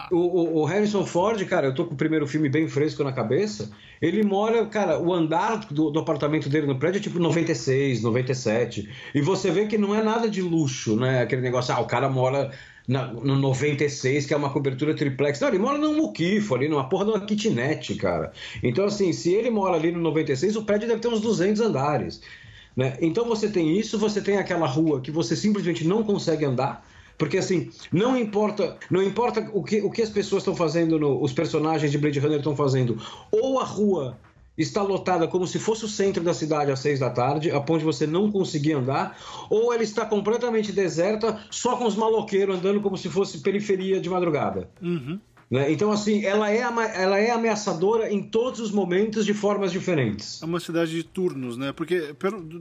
o, o, o, Harrison Ford, cara, eu tô com o primeiro filme bem fresco na cabeça. Ele mora, cara, o andar do, do apartamento dele no prédio é tipo 96, 97. E você vê que não é nada de luxo, né? Aquele negócio, ah, o cara mora na, no 96, que é uma cobertura triplex. Não, ele mora num muquifo ali, numa porra de uma kitnet, cara. Então, assim, se ele mora ali no 96, o prédio deve ter uns 200 andares. Né? Então você tem isso, você tem aquela rua que você simplesmente não consegue andar. Porque assim, não importa, não importa o que, o que as pessoas estão fazendo, no, os personagens de Blade Runner estão fazendo, ou a rua está lotada como se fosse o centro da cidade às seis da tarde, a ponto de você não conseguir andar, ou ela está completamente deserta, só com os maloqueiros andando como se fosse periferia de madrugada. Uhum. Né? Então, assim, ela é, ela é ameaçadora em todos os momentos de formas diferentes. É uma cidade de turnos, né? Porque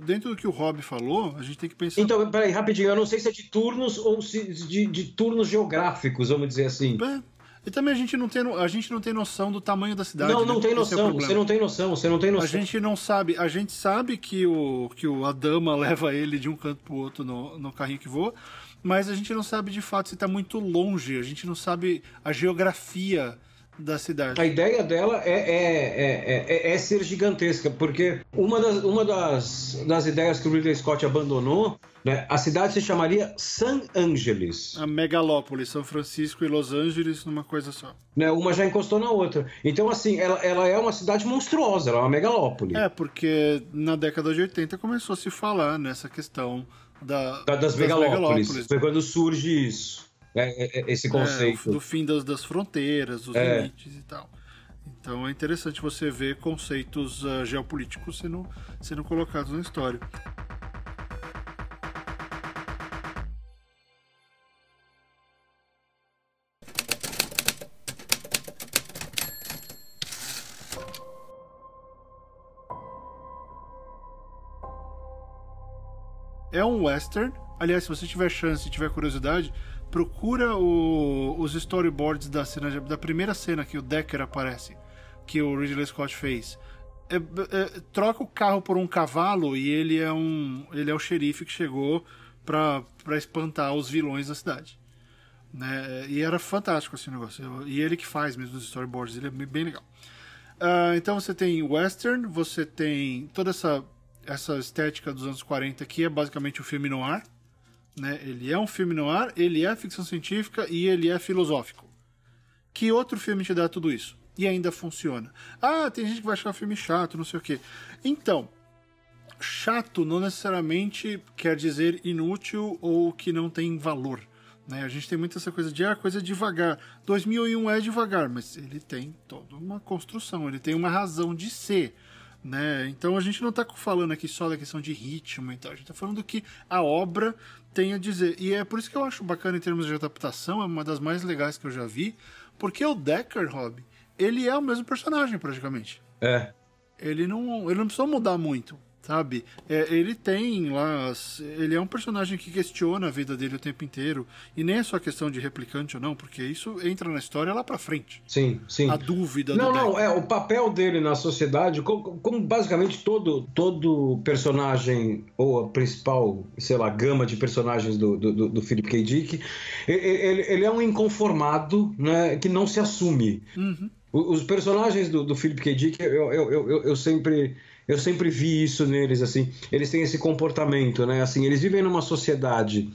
dentro do que o Rob falou, a gente tem que pensar. Então, peraí, rapidinho, eu não sei se é de turnos ou se de, de turnos geográficos, vamos dizer assim. É, e também a gente não tem, a gente não tem noção do tamanho da cidade. Não, não né? tem é noção. É você não tem noção. Você não tem noção. A gente não sabe. A gente sabe que o que o Adama [laughs] leva ele de um canto pro outro no, no carrinho que voa, mas a gente não sabe de fato se está muito longe. A gente não sabe a geografia da cidade. A ideia dela é, é, é, é, ser gigantesca, porque uma das, uma das, das ideias que o Ridley Scott abandonou né? A cidade se chamaria San Angeles. A megalópole, São Francisco e Los Angeles numa coisa só. Né? Uma já encostou na outra. Então, assim, ela, ela é uma cidade monstruosa, ela é uma megalópole. É, porque na década de 80 começou a se falar nessa questão da, da das, das megalópolis. megalópolis. Foi quando surge isso, né? esse conceito. É, do fim das, das fronteiras, dos é. limites e tal. Então é interessante você ver conceitos uh, geopolíticos sendo, sendo colocados na história. É um western. Aliás, se você tiver chance e tiver curiosidade, procura o, os storyboards da cena da primeira cena que o Decker aparece, que o Ridley Scott fez. É, é, troca o carro por um cavalo e ele é um ele é o xerife que chegou para espantar os vilões da cidade. Né? E era fantástico esse negócio. E ele que faz mesmo os storyboards, ele é bem legal. Uh, então você tem western, você tem toda essa essa estética dos anos 40 que é basicamente o filme noir. Né? Ele é um filme noir, ele é ficção científica e ele é filosófico. Que outro filme te dá tudo isso? E ainda funciona. Ah, tem gente que vai achar o filme chato, não sei o quê. Então, chato não necessariamente quer dizer inútil ou que não tem valor. Né? A gente tem muita essa coisa de ah, coisa devagar. 2001 é devagar, mas ele tem toda uma construção, ele tem uma razão de ser. Né? Então a gente não está falando aqui só da questão de ritmo e tal, a gente está falando do que a obra tem a dizer. E é por isso que eu acho bacana em termos de adaptação, é uma das mais legais que eu já vi, porque o Decker, Rob, ele é o mesmo personagem praticamente. É. Ele não, ele não precisa mudar muito sabe? É, ele tem lá. Ele é um personagem que questiona a vida dele o tempo inteiro. E nem é só questão de replicante ou não, porque isso entra na história lá pra frente. Sim, sim. A dúvida Não, do não, Deck. é o papel dele na sociedade, como, como, basicamente todo, todo personagem, ou a principal, sei lá, gama de personagens do, do, do Philip K. Dick, ele, ele, é um inconformado né, que não se assume. Uhum. Os personagens do, do Philip K. Dick, eu, eu, eu, eu sempre eu sempre vi isso neles, assim. Eles têm esse comportamento, né? Assim, eles vivem numa sociedade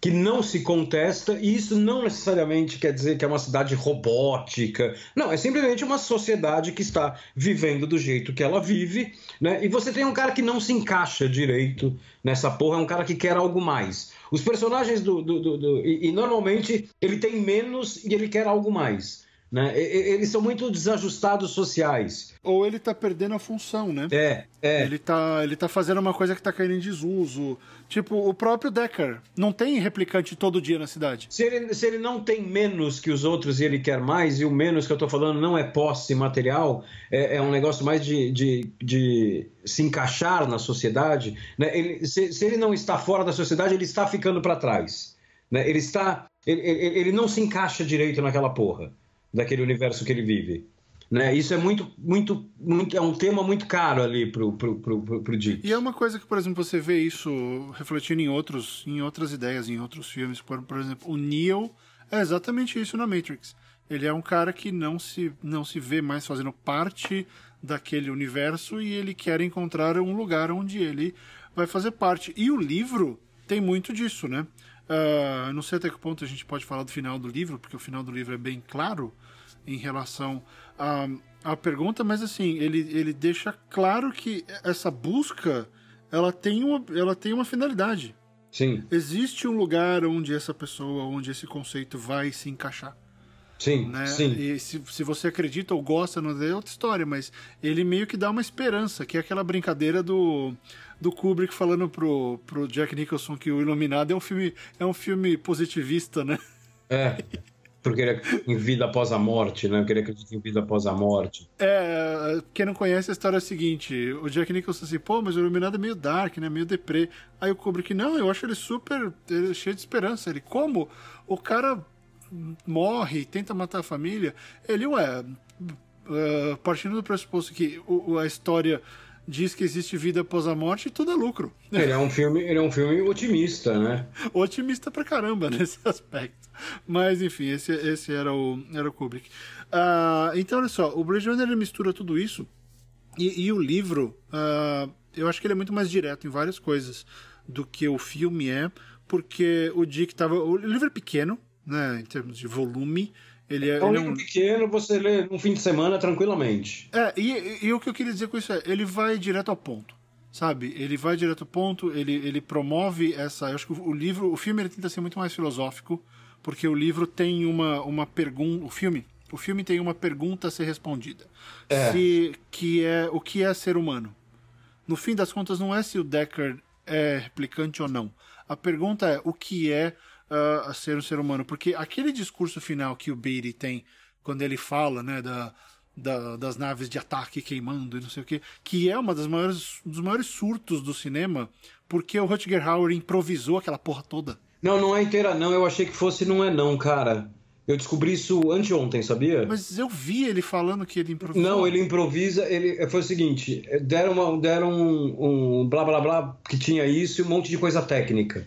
que não se contesta, e isso não necessariamente quer dizer que é uma cidade robótica. Não, é simplesmente uma sociedade que está vivendo do jeito que ela vive, né? E você tem um cara que não se encaixa direito nessa porra, é um cara que quer algo mais. Os personagens do. do, do, do e, e normalmente ele tem menos e ele quer algo mais. Né? Eles são muito desajustados sociais. Ou ele tá perdendo a função, né? É, é. Ele tá, ele tá fazendo uma coisa que tá caindo em desuso. Tipo, o próprio Decker. Não tem replicante todo dia na cidade. Se ele, se ele não tem menos que os outros e ele quer mais, e o menos que eu tô falando não é posse material, é, é um negócio mais de, de, de, se encaixar na sociedade, né? Ele, se, se ele não está fora da sociedade, ele está ficando para trás. Né? Ele está. Ele, ele, ele não se encaixa direito naquela porra daquele universo que ele vive. Né? Isso é muito, muito, muito, é um tema muito caro ali pro, pro, pro, pro, pro Dick. E é uma coisa que, por exemplo, você vê isso refletindo em outros, em outras ideias, em outros filmes. Por, por exemplo, o Neo é exatamente isso na Matrix. Ele é um cara que não se, não se vê mais fazendo parte daquele universo e ele quer encontrar um lugar onde ele vai fazer parte. E o livro tem muito disso, né? Uh, não sei até que ponto a gente pode falar do final do livro, porque o final do livro é bem claro em relação à, à pergunta, mas assim, ele, ele deixa claro que essa busca ela tem uma, ela tem uma finalidade. Sim. Existe um lugar onde essa pessoa, onde esse conceito vai se encaixar. Sim, né? sim. E se, se você acredita ou gosta, não é outra história, mas ele meio que dá uma esperança, que é aquela brincadeira do do Kubrick falando pro, pro Jack Nicholson que o Iluminado é um filme, é um filme positivista, né? É. Porque ele em vida após a morte, né? Porque ele acredita em vida após a morte. É, quem não conhece a história é a seguinte: o Jack Nicholson assim, pô, mas o Iluminado é meio dark, né? Meio deprê. Aí o Kubrick, não, eu acho ele super ele é cheio de esperança. Ele, como? O cara morre, tenta matar a família. Ele, ué, uh, partindo do pressuposto que a história diz que existe vida após a morte e tudo é lucro. Ele é um filme, ele é um filme otimista, né? [laughs] otimista pra caramba [laughs] nesse aspecto. Mas enfim, esse, esse era, o, era o Kubrick. Uh, então, olha só, o Blade Runner mistura tudo isso e, e o livro, uh, eu acho que ele é muito mais direto em várias coisas do que o filme é, porque o Dick tava. O livro é pequeno, né, em termos de volume, ele é, é um ele livro é um... pequeno, você lê num fim de semana tranquilamente. É, e, e, o que eu queria dizer com isso é, ele vai direto ao ponto, sabe? Ele vai direto ao ponto, ele, ele promove essa... Eu acho que o livro, o filme ele tenta ser muito mais filosófico, porque o livro tem uma, uma pergunta... O filme, o filme tem uma pergunta a ser respondida. É. Se, que é, o que é ser humano? No fim das contas, não é se o Decker é replicante ou não. A pergunta é o que é uh, a ser um ser humano. Porque aquele discurso final que o Beatty tem, quando ele fala, né, da, da, das naves de ataque queimando e não sei o que, que é uma das maiores, dos maiores surtos do cinema, porque o Rutger Hauer improvisou aquela porra toda. Não, não é inteira não, eu achei que fosse não é não, cara. Eu descobri isso anteontem, sabia? Mas eu vi ele falando que ele improvisou. Não, ele improvisa. Ele foi o seguinte: deram, uma, deram um, um blá blá blá que tinha isso e um monte de coisa técnica.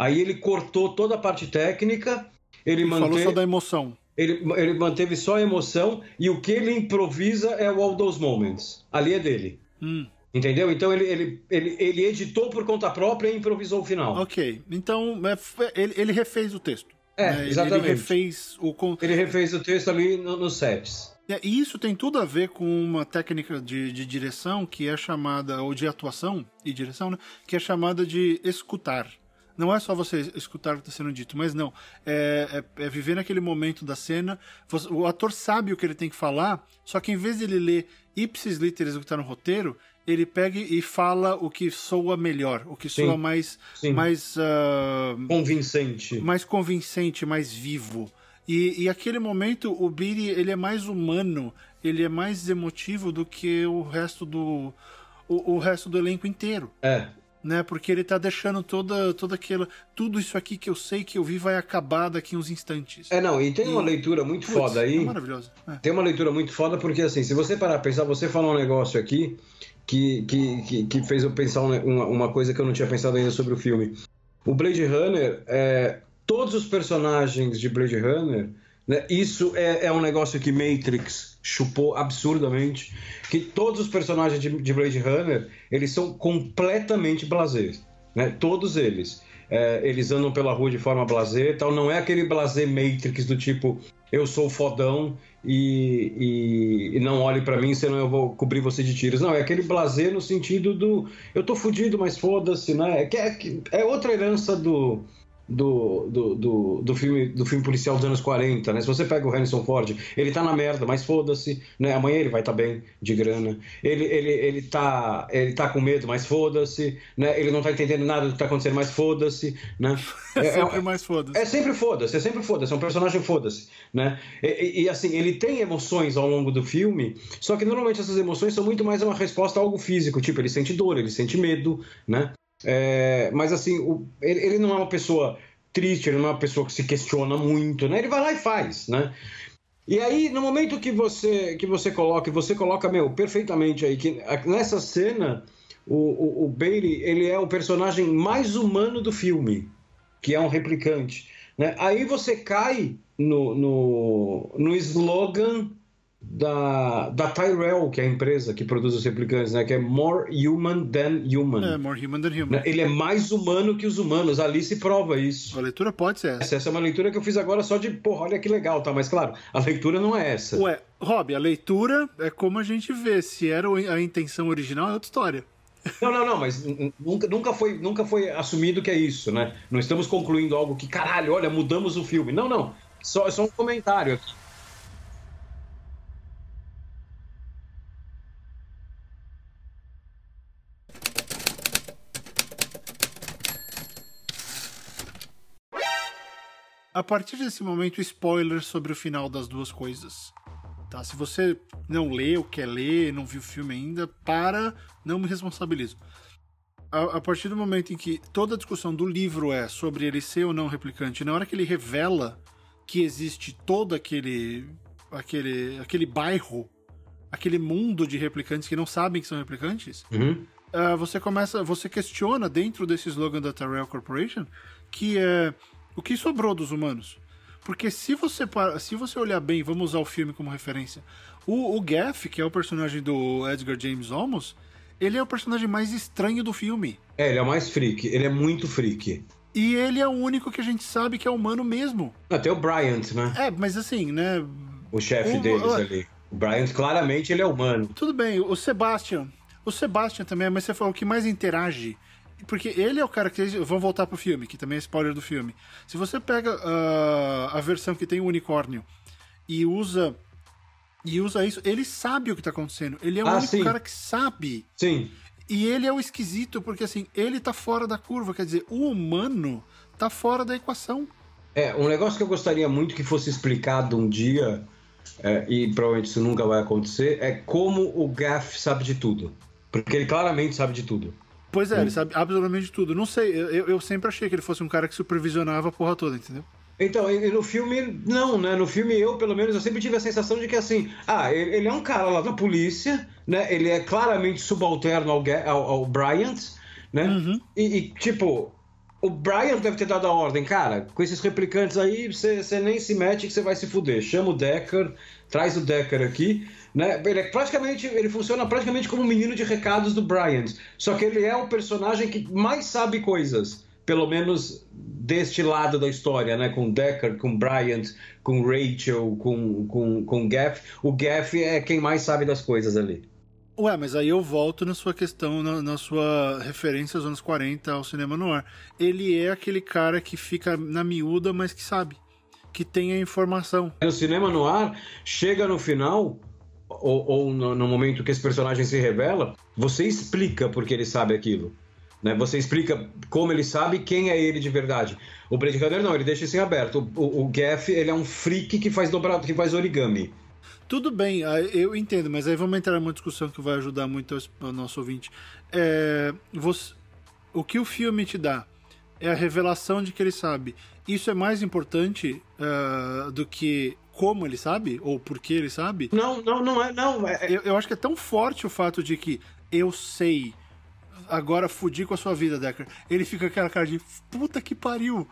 Aí ele cortou toda a parte técnica, ele, ele manteve... falou só da emoção. Ele, ele manteve só a emoção e o que ele improvisa é o All Those Moments. Ali é dele. Hum. Entendeu? Então ele, ele, ele, ele editou por conta própria e improvisou o final. Ok. Então é, ele, ele refez o texto. É, né? exatamente. Ele refez o. Ele refez o texto ali nos no sets. É, e isso tem tudo a ver com uma técnica de, de direção que é chamada, ou de atuação e direção, né? que é chamada de escutar. Não é só você escutar o que está sendo dito, mas não. É, é, é, viver naquele momento da cena. O ator sabe o que ele tem que falar, só que em vez de ele ler ipsis literis o que está no roteiro, ele pega e fala o que soa melhor, o que sim, soa mais. Sim. mais uh, convincente. Mais convincente, mais vivo. E, e aquele momento, o Billy ele é mais humano, ele é mais emotivo do que o resto do. O, o resto do elenco inteiro. É, né? Porque ele tá deixando toda, toda aquela. Tudo isso aqui que eu sei que eu vi vai acabar daqui uns instantes. É, não, e tem e... uma leitura muito Putz, foda aí. É maravilhoso. É. Tem uma leitura muito foda, porque assim, se você parar a pensar, você falou um negócio aqui que, que, que, que fez eu pensar uma, uma coisa que eu não tinha pensado ainda sobre o filme. O Blade Runner, é, todos os personagens de Blade Runner, isso é, é um negócio que Matrix chupou absurdamente que todos os personagens de, de Blade Runner eles são completamente blasés, né? Todos eles. É, eles andam pela rua de forma blazer tal. Não é aquele blazer Matrix do tipo eu sou fodão e, e, e não olhe para mim, senão eu vou cobrir você de tiros. Não, é aquele blazer no sentido do eu tô fudido, mas foda-se, né? É, é, é outra herança do, do, do, do, do, filme, do filme policial dos anos 40, né? Se você pega o Harrison Ford, ele tá na merda, mas foda-se, né? Amanhã ele vai estar tá bem de grana. Ele, ele, ele, tá, ele tá com medo, mas foda-se, né? Ele não tá entendendo nada do que tá acontecendo, mas foda-se, né? É, [laughs] é sempre é, mais foda-se. É sempre foda-se, é sempre foda-se, é um personagem foda-se, né? E, e, assim, ele tem emoções ao longo do filme, só que normalmente essas emoções são muito mais uma resposta a algo físico, tipo, ele sente dor, ele sente medo, né? É, mas assim, o, ele, ele, não é uma pessoa triste, ele não é uma pessoa que se questiona muito, né? Ele vai lá e faz, né? E aí, no momento que você que você coloca, você coloca, meu, perfeitamente aí, que nessa cena, o, o, o Bailey, ele é o personagem mais humano do filme, que é um replicante. Né? Aí você cai no, no, no slogan da, da Tyrell, que é a empresa que produz os replicantes, né? Que é More Human Than Human. É, More Human Than Human. Né? Ele é mais humano que os humanos. Ali se prova isso. A leitura pode ser essa. Essa é uma leitura que eu fiz agora só de, porra, olha que legal, tá? Mas claro, a leitura não é essa. Ué, Rob, a leitura é como a gente vê. Se era a intenção original, é outra história. [laughs] Não, não, não, mas nunca, nunca, foi, nunca foi assumido que é isso, né? Não estamos concluindo algo que, caralho, olha, mudamos o filme. Não, não. Só, só um comentário aqui. A partir desse momento, spoilers sobre o final das duas coisas. Tá? Se você não leu, quer ler, não viu o filme ainda, para, não me responsabilizo. A, a, partir do momento em que toda a discussão do livro é sobre ele ser ou não replicante, na hora que ele revela que existe todo aquele, aquele, aquele bairro, aquele mundo de replicantes que não sabem que são replicantes, uhum. uh, você começa, você questiona dentro desse slogan da Tyrell Corporation que é o que sobrou dos humanos. Porque se você, se você olhar bem, vamos usar o filme como referência, o, o Gaff, que é o personagem do Edgar James Olmos, ele é o personagem mais estranho do filme. É, ele é o mais freak, ele é muito freak. E ele é o único que a gente sabe que é humano mesmo. Até o Bryant, né? É, mas assim, né? O chefe deles o, ali. O Bryant, claramente, ele é humano. Tudo bem, o Sebastian. O Sebastian também, mas você falou o que mais interage porque ele é o cara que. Vamos voltar pro filme, que também é spoiler do filme. Se você pega uh, a versão que tem o unicórnio e usa. E usa isso, ele sabe o que tá acontecendo. Ele é o ah, único sim. cara que sabe. Sim. E ele é o esquisito, porque assim, ele tá fora da curva. Quer dizer, o humano tá fora da equação. É, um negócio que eu gostaria muito que fosse explicado um dia, é, e provavelmente isso nunca vai acontecer, é como o Gaff sabe de tudo. Porque ele claramente sabe de tudo. Pois é, ele sabe absolutamente tudo. Não sei, eu, eu sempre achei que ele fosse um cara que supervisionava a porra toda, entendeu? Então, no filme, não, né? No filme, eu, pelo menos, eu sempre tive a sensação de que, assim, ah, ele, ele é um cara lá da polícia, né? Ele é claramente subalterno ao, ao, ao Bryant, né? Uhum. E, e, tipo, o Bryant deve ter dado a ordem, cara, com esses replicantes aí, você nem se mete que você vai se fuder. Chama o Decker, traz o Decker aqui. Né? Ele é praticamente, ele funciona praticamente como um menino de recados do Bryant. Só que ele é o personagem que mais sabe coisas, pelo menos deste lado da história, né? Com Decker, com Bryant, com Rachel, com, com, com Gaff. O Gaff é quem mais sabe das coisas ali. Ué, mas aí eu volto na sua questão, na, na, sua referência aos anos 40 ao cinema no ar. Ele é aquele cara que fica na miúda, mas que sabe. Que tem a informação. O cinema no ar chega no final, ou, ou no, no, momento que esse personagem se revela, você explica porque ele sabe aquilo. Né? Você explica como ele sabe quem é ele de verdade. O Runner não, ele deixa isso em aberto. O, o, o Gaff, ele é um freak que faz dobrado, que faz origami. Tudo bem, eu entendo, mas aí vamos entrar numa discussão que vai ajudar muito o nosso ouvinte. É, você, o que o filme te dá é a revelação de que ele sabe. Isso é mais importante uh, do que como ele sabe ou por que ele sabe? Não, não, não é. Não, é... Eu, eu acho que é tão forte o fato de que eu sei agora fudi com a sua vida, Decker. Ele fica com aquela cara de puta que pariu.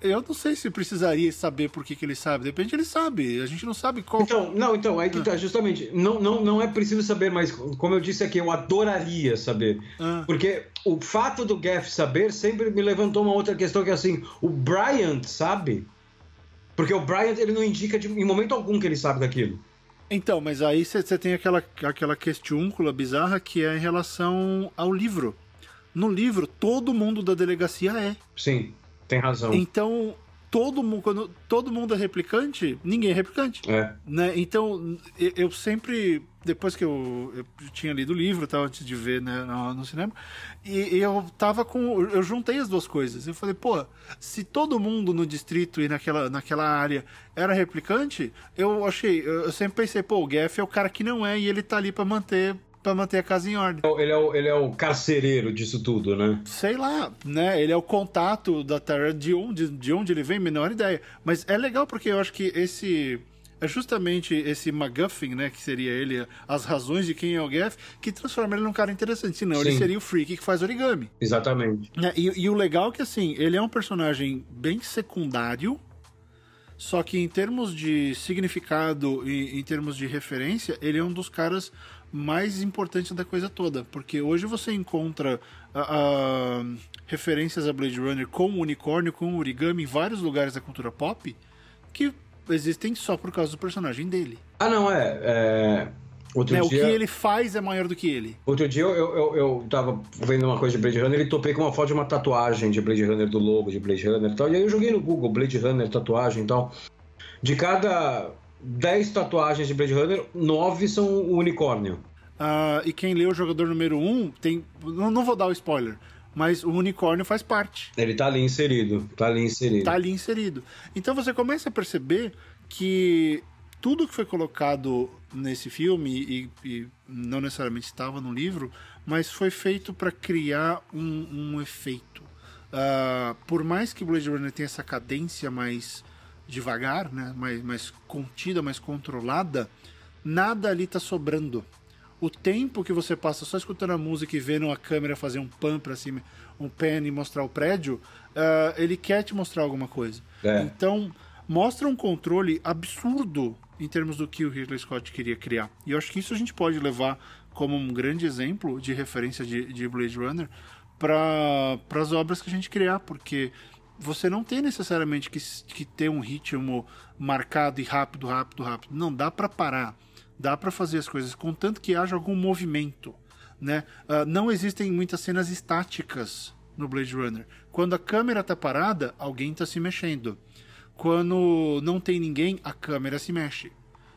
Eu não sei se precisaria saber por que, que ele sabe. De repente ele sabe. A gente não sabe qual. Então, não, então, aí que tá, justamente. Não, não, não é preciso saber, mas como eu disse aqui, eu adoraria saber. Ah. Porque o fato do Gaff saber sempre me levantou uma outra questão que é assim: o Bryant sabe? Porque o Bryant ele não indica de, em momento algum que ele sabe daquilo. Então, mas aí você tem aquela, aquela questiúncula bizarra que é em relação ao livro. No livro, todo mundo da delegacia é. Sim, tem razão. Então, todo mundo, quando todo mundo é replicante, ninguém é replicante. É. Né? Então, eu sempre, depois que eu, eu tinha lido o livro, tal, antes de ver né, no, no, cinema, e, eu tava com. Eu juntei as duas coisas. Eu falei, pô, se todo mundo no distrito e naquela, naquela área era replicante, eu achei. Eu sempre pensei, pô, o Gaff é o cara que não é e ele tá ali para manter para manter a casa em ordem. Ele é, o, ele é o carcereiro disso tudo, né? Sei lá, né? Ele é o contato da Terra de onde, de onde ele vem, menor ideia. Mas é legal porque eu acho que esse é justamente esse MacGuffin, né, que seria ele, as razões de quem é o Gaff, que transforma ele num cara interessante. Senão, Sim. ele seria o freak que faz origami. Exatamente. É, e, e, o legal é que, assim, ele é um personagem bem secundário, só que em termos de significado e em termos de referência, ele é um dos caras mais importante da coisa toda, porque hoje você encontra referências a Blade Runner com o unicórnio, com o origami em vários lugares da cultura pop que existem só por causa do personagem dele. Ah, não, é. é... Outro né, dia... O que ele faz é maior do que ele. Outro dia eu, eu, eu tava vendo uma coisa de Blade Runner e topei com uma foto de uma tatuagem de Blade Runner, do logo de Blade Runner e tal. E aí eu joguei no Google Blade Runner, tatuagem e tal. De cada 10 tatuagens de Blade Runner, 9 são o unicórnio. Uh, e quem lê o jogador número 1 um, tem. Não, não vou dar o spoiler, mas o unicórnio faz parte. Ele tá ali inserido. Tá ali inserido. Tá ali inserido. Então você começa a perceber que tudo que foi colocado nesse filme, e, e não necessariamente estava no livro, mas foi feito para criar um, um efeito. Uh, por mais que Blade Runner tenha essa cadência mais devagar, né, mais, mais contida, mais controlada, nada ali está sobrando. O tempo que você passa só escutando a música e vendo a câmera fazer um pan para cima, um pan e mostrar o prédio, uh, ele quer te mostrar alguma coisa. É. Então, mostra um controle absurdo em termos do que o Ridley Scott queria criar. E eu acho que isso a gente pode levar como um grande exemplo de referência de, de Blade Runner para as obras que a gente criar, porque você não tem necessariamente que, que ter um ritmo marcado e rápido, rápido, rápido. Não, dá para parar. Dá para fazer as coisas, contanto que haja algum movimento. Né? Uh, não existem muitas cenas estáticas no Blade Runner. Quando a câmera está parada, alguém está se mexendo. Quando não tem ninguém, a câmera se mexe.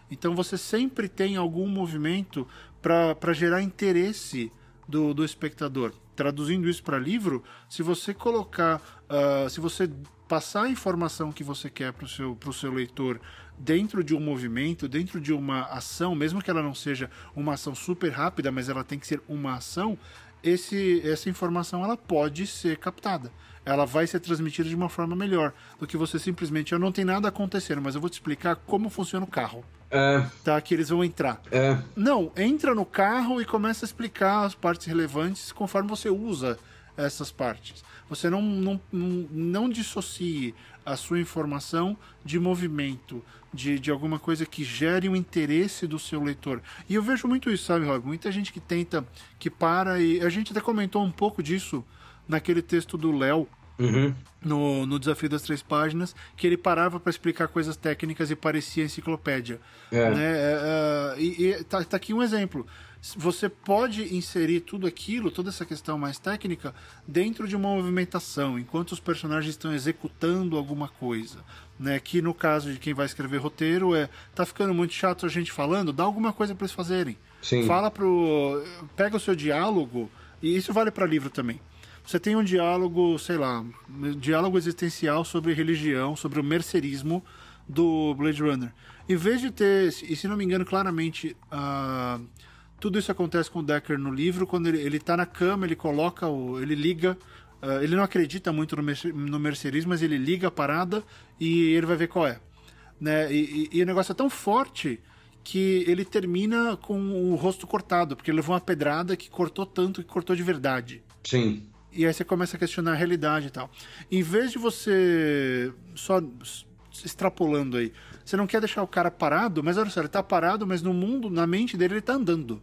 Então você sempre tem algum movimento para gerar interesse do, do espectador traduzindo isso para livro, se você colocar, uh, se você passar a informação que você quer para o seu, seu leitor dentro de um movimento, dentro de uma ação, mesmo que ela não seja uma ação super rápida, mas ela tem que ser uma ação, esse, essa informação ela pode ser captada. Ela vai ser transmitida de uma forma melhor do que você simplesmente, eu não tem nada acontecendo, mas eu vou te explicar como funciona o carro. É. Tá, que eles vão entrar. É. Não, entra no carro e começa a explicar as partes relevantes conforme você usa essas partes. Você não, não, não, não dissocie a sua informação de movimento, de, de alguma coisa que gere o interesse do seu leitor. E eu vejo muito isso, sabe, Rob? Muita gente que tenta, que para e. A gente até comentou um pouco disso naquele texto do Léo Uhum. No, no desafio das três páginas, que ele parava para explicar coisas técnicas e parecia enciclopédia. É. Né? É, é, e e tá, tá aqui um exemplo. Você pode inserir tudo aquilo, toda essa questão mais técnica, dentro de uma movimentação, enquanto os personagens estão executando alguma coisa. Né? Que no caso de quem vai escrever roteiro é tá ficando muito chato a gente falando, dá alguma coisa para eles fazerem. Sim. Fala pro. Pega o seu diálogo, e isso vale para livro também. Você tem um diálogo, sei lá, um diálogo existencial sobre religião, sobre o mercerismo do Blade Runner. Em vez de ter, e se não me engano, claramente. Uh, tudo isso acontece com o Decker no livro, quando ele, ele tá na cama, ele coloca o. ele liga. Uh, ele não acredita muito no, mercer, no mercerismo, mas ele liga a parada e ele vai ver qual é. Né? E, e, e o negócio é tão forte que ele termina com o rosto cortado, porque ele levou uma pedrada que cortou tanto que cortou de verdade. Sim. E aí você começa a questionar a realidade e tal. Em vez de você só extrapolando aí, você não quer deixar o cara parado, mas olha só, ele tá parado, mas no mundo, na mente dele, ele tá andando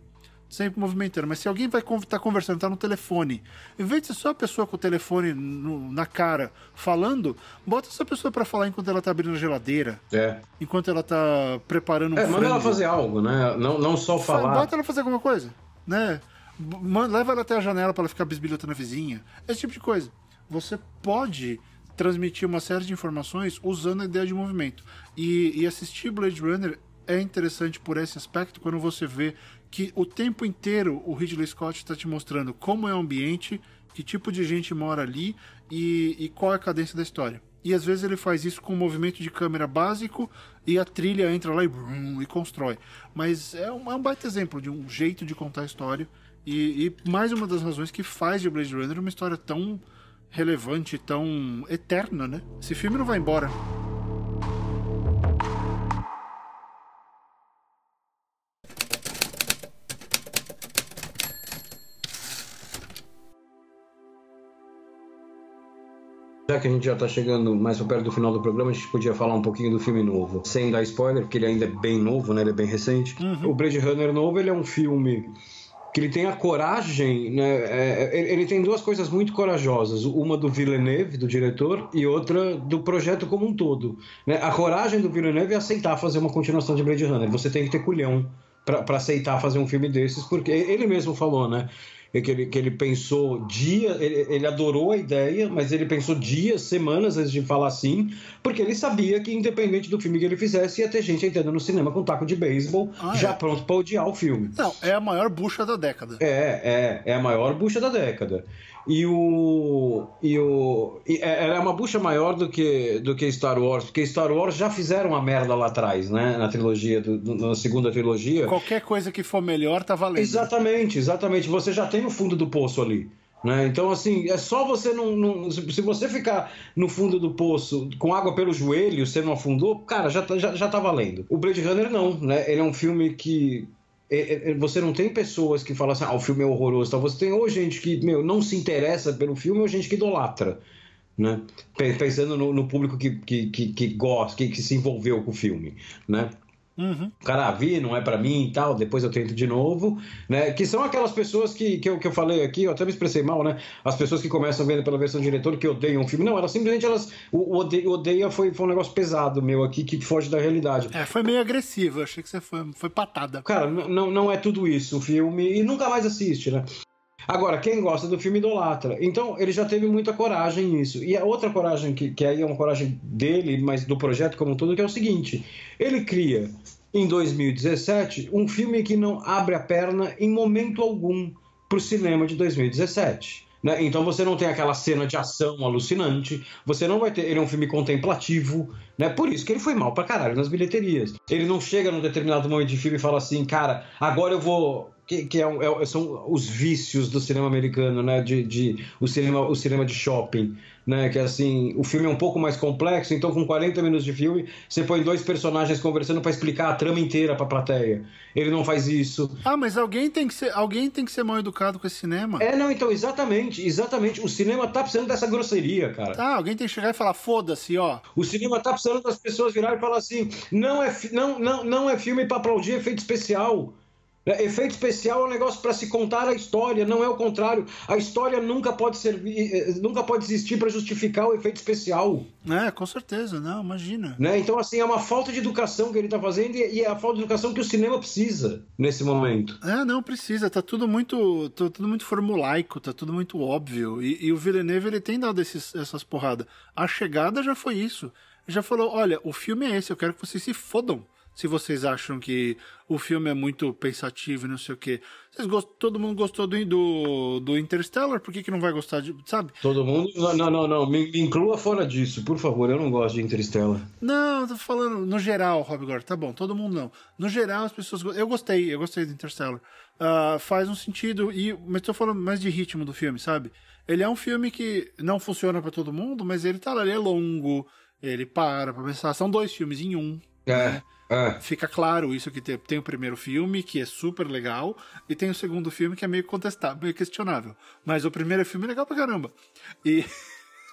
sempre movimentando. Mas se alguém vai estar tá conversando, tá no telefone, em vez de ser só a pessoa com o telefone no, na cara falando, bota essa pessoa para falar enquanto ela tá abrindo a geladeira. É. Enquanto ela tá preparando um É, frango. manda ela fazer algo, né? Não, não só falar. Bota ela fazer alguma coisa, né? Leva ela até a janela para ela ficar bisbilhotando a vizinha. Esse tipo de coisa. Você pode transmitir uma série de informações usando a ideia de movimento. E, e assistir Blade Runner é interessante por esse aspecto quando você vê que o tempo inteiro o Ridley Scott está te mostrando como é o ambiente, que tipo de gente mora ali e, e, qual é a cadência da história. E às vezes ele faz isso com um movimento de câmera básico e a trilha entra lá e, brum, e constrói. Mas é um, é um baita exemplo de um jeito de contar a história. E, e mais uma das razões que faz de Blade Runner uma história tão relevante, tão eterna, né? Esse filme não vai embora. Já que a gente já está chegando mais perto do final do programa, a gente podia falar um pouquinho do filme novo. Sem dar spoiler, porque ele ainda é bem novo, né? Ele é bem recente. Uhum. O Blade Runner novo, ele é um filme que ele tem a coragem, né? É, ele tem duas coisas muito corajosas, uma do Villeneuve, do diretor, e outra do projeto como um todo. Né? A coragem do Villeneuve é aceitar fazer uma continuação de Blade Runner. Você tem que ter culhão para aceitar fazer um filme desses, porque ele mesmo falou, né? Que ele, que ele pensou dia, ele, ele, adorou a ideia, mas ele pensou dias, semanas antes de falar sim, porque ele sabia que independente do filme que ele fizesse, ia ter gente entrando no cinema com um taco de beisebol, ah, já é. pronto para odiar o filme. Não, é a maior bucha da década. É, é, é a maior bucha da década. E o. E o e é, ela é uma bucha maior do que, do que Star Wars, porque Star Wars já fizeram uma merda lá atrás, né? Na trilogia, do, na segunda trilogia. Qualquer coisa que for melhor tá valendo. Exatamente, exatamente. Você já tem o fundo do poço ali. Né? Então, assim, é só você não, não, Se você ficar no fundo do poço com água pelo joelho, você não afundou, cara, já, tá, já, já tá valendo. O Blade Runner não, né? Ele é um filme que você não tem pessoas que falam assim, ah, o filme é horroroso. Então, você tem ou gente que meu, não se interessa pelo filme ou gente que idolatra. Né? Pensando no, no público que, que, que, que gosta, que, que se envolveu com o filme. Né? Uhum. O cara, ah, vi, não é para mim e tal, depois eu tento de novo, né? Que são aquelas pessoas que, que, eu, que eu falei aqui, eu até me expressei mal, né? As pessoas que começam vendo pela versão diretor que odeiam o filme. Não, elas simplesmente elas. O, odeia, odeia foi, foi um negócio pesado meu aqui que foge da realidade. É, foi meio agressivo, achei que você foi, foi patada. Cara, não, não é tudo isso o filme, e nunca mais assiste, né? Agora, quem gosta do filme idolatra. Então, ele já teve muita coragem nisso. E a outra coragem, que, que aí é uma coragem dele, mas do projeto como um todo, que é o seguinte: ele cria, em 2017, um filme que não abre a perna em momento algum para o cinema de 2017. Né? Então você não tem aquela cena de ação alucinante, você não vai ter. Ele é um filme contemplativo, né? Por isso que ele foi mal pra caralho nas bilheterias. Ele não chega num determinado momento de filme e fala assim, cara, agora eu vou que, que é, é, são os vícios do cinema americano, né? De, de, o, cinema, o cinema de shopping, né? Que assim, o filme é um pouco mais complexo, então com 40 minutos de filme, você põe dois personagens conversando para explicar a trama inteira pra plateia. Ele não faz isso. Ah, mas alguém tem que ser, alguém tem que ser mal educado com esse cinema. É, não, então, exatamente, exatamente. O cinema tá precisando dessa grosseria, cara. Tá, alguém tem que chegar e falar, foda-se, ó. O cinema tá precisando das pessoas virarem e falar assim: não é, não, não, não é filme para aplaudir efeito especial. É, efeito especial é um negócio para se contar a história, não é o contrário. A história nunca pode servir, eh, nunca pode existir para justificar o efeito especial. É, com certeza, não, imagina. Né? Então, assim, é uma falta de educação que ele está fazendo e é a falta de educação que o cinema precisa nesse momento. É, não precisa, tá tudo muito, tá tudo muito formulaico, tá tudo muito óbvio. E, e o Villeneuve ele tem dado esses, essas porradas. A chegada já foi isso. Já falou, olha, o filme é esse, eu quero que vocês se fodam se vocês acham que o filme é muito pensativo e não sei o quê. Vocês gostam, todo mundo gostou do, do, do Interstellar, por que, que não vai gostar de. Sabe? Todo mundo? Não, não, não. Me, me, inclua fora disso, por favor. Eu não gosto de Interstellar. Não, tô falando no geral, Rob Gore. Tá bom, todo mundo não. No geral, as pessoas. Eu gostei, eu gostei do Interstellar. Uh, faz um sentido, e, mas tô falando mais de ritmo do filme, sabe? Ele é um filme que não funciona para todo mundo, mas ele tá lá, ele é longo, ele para pra pensar. São dois filmes em um. É. Né? É. Fica claro isso que tem, o primeiro filme, que é super legal, e tem o segundo filme que é meio contestável, meio questionável. Mas o primeiro filme é legal pra caramba. E.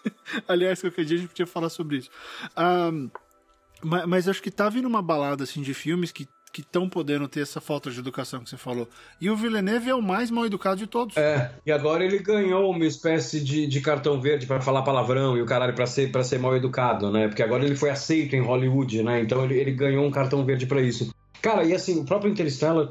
[laughs] Aliás, qualquer dia a gente podia falar sobre isso. Um, mas, mas acho que tá vindo uma balada assim de filmes que que estão podendo ter essa falta de educação que você falou. E o Villeneuve é o mais mal educado de todos. É, e agora ele ganhou uma espécie de, de cartão verde para falar palavrão e o caralho para ser, pra ser mal educado, né? Porque agora ele foi aceito em Hollywood, né? Então ele, ele ganhou um cartão verde para isso. Cara, e assim, o próprio Interstellar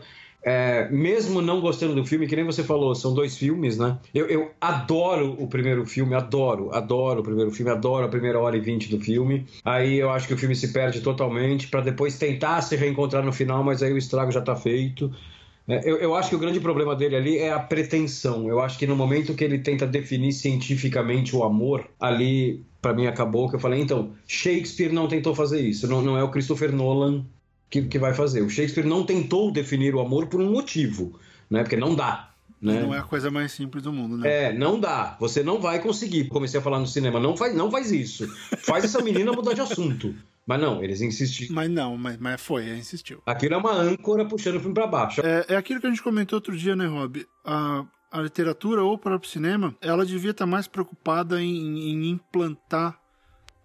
é, mesmo não gostando do filme, que nem você falou, são dois filmes, né? Eu, eu, adoro o primeiro filme, adoro, adoro o primeiro filme, adoro a primeira hora e vinte do filme. Aí eu acho que o filme se perde totalmente para depois tentar se reencontrar no final, mas aí o estrago já tá feito. É, eu, eu, acho que o grande problema dele ali é a pretensão. Eu acho que no momento que ele tenta definir cientificamente o amor, ali para mim acabou. Que eu falei, então, Shakespeare não tentou fazer isso. Não, não é o Christopher Nolan que, que vai fazer. O Shakespeare não tentou definir o amor por um motivo, né? Porque não dá. Né? Não é a coisa mais simples do mundo, né? É, não dá. Você não vai conseguir. Comecei a falar no cinema, não faz, não faz isso. Faz essa menina mudar de assunto. Mas não, eles insistiram. Mas não, mas, mas foi, insistiu. Aquilo é uma âncora puxando o filme para baixo. É, é aquilo que a gente comentou outro dia, né, Rob? A, a literatura ou o próprio cinema, ela devia estar mais preocupada em, em implantar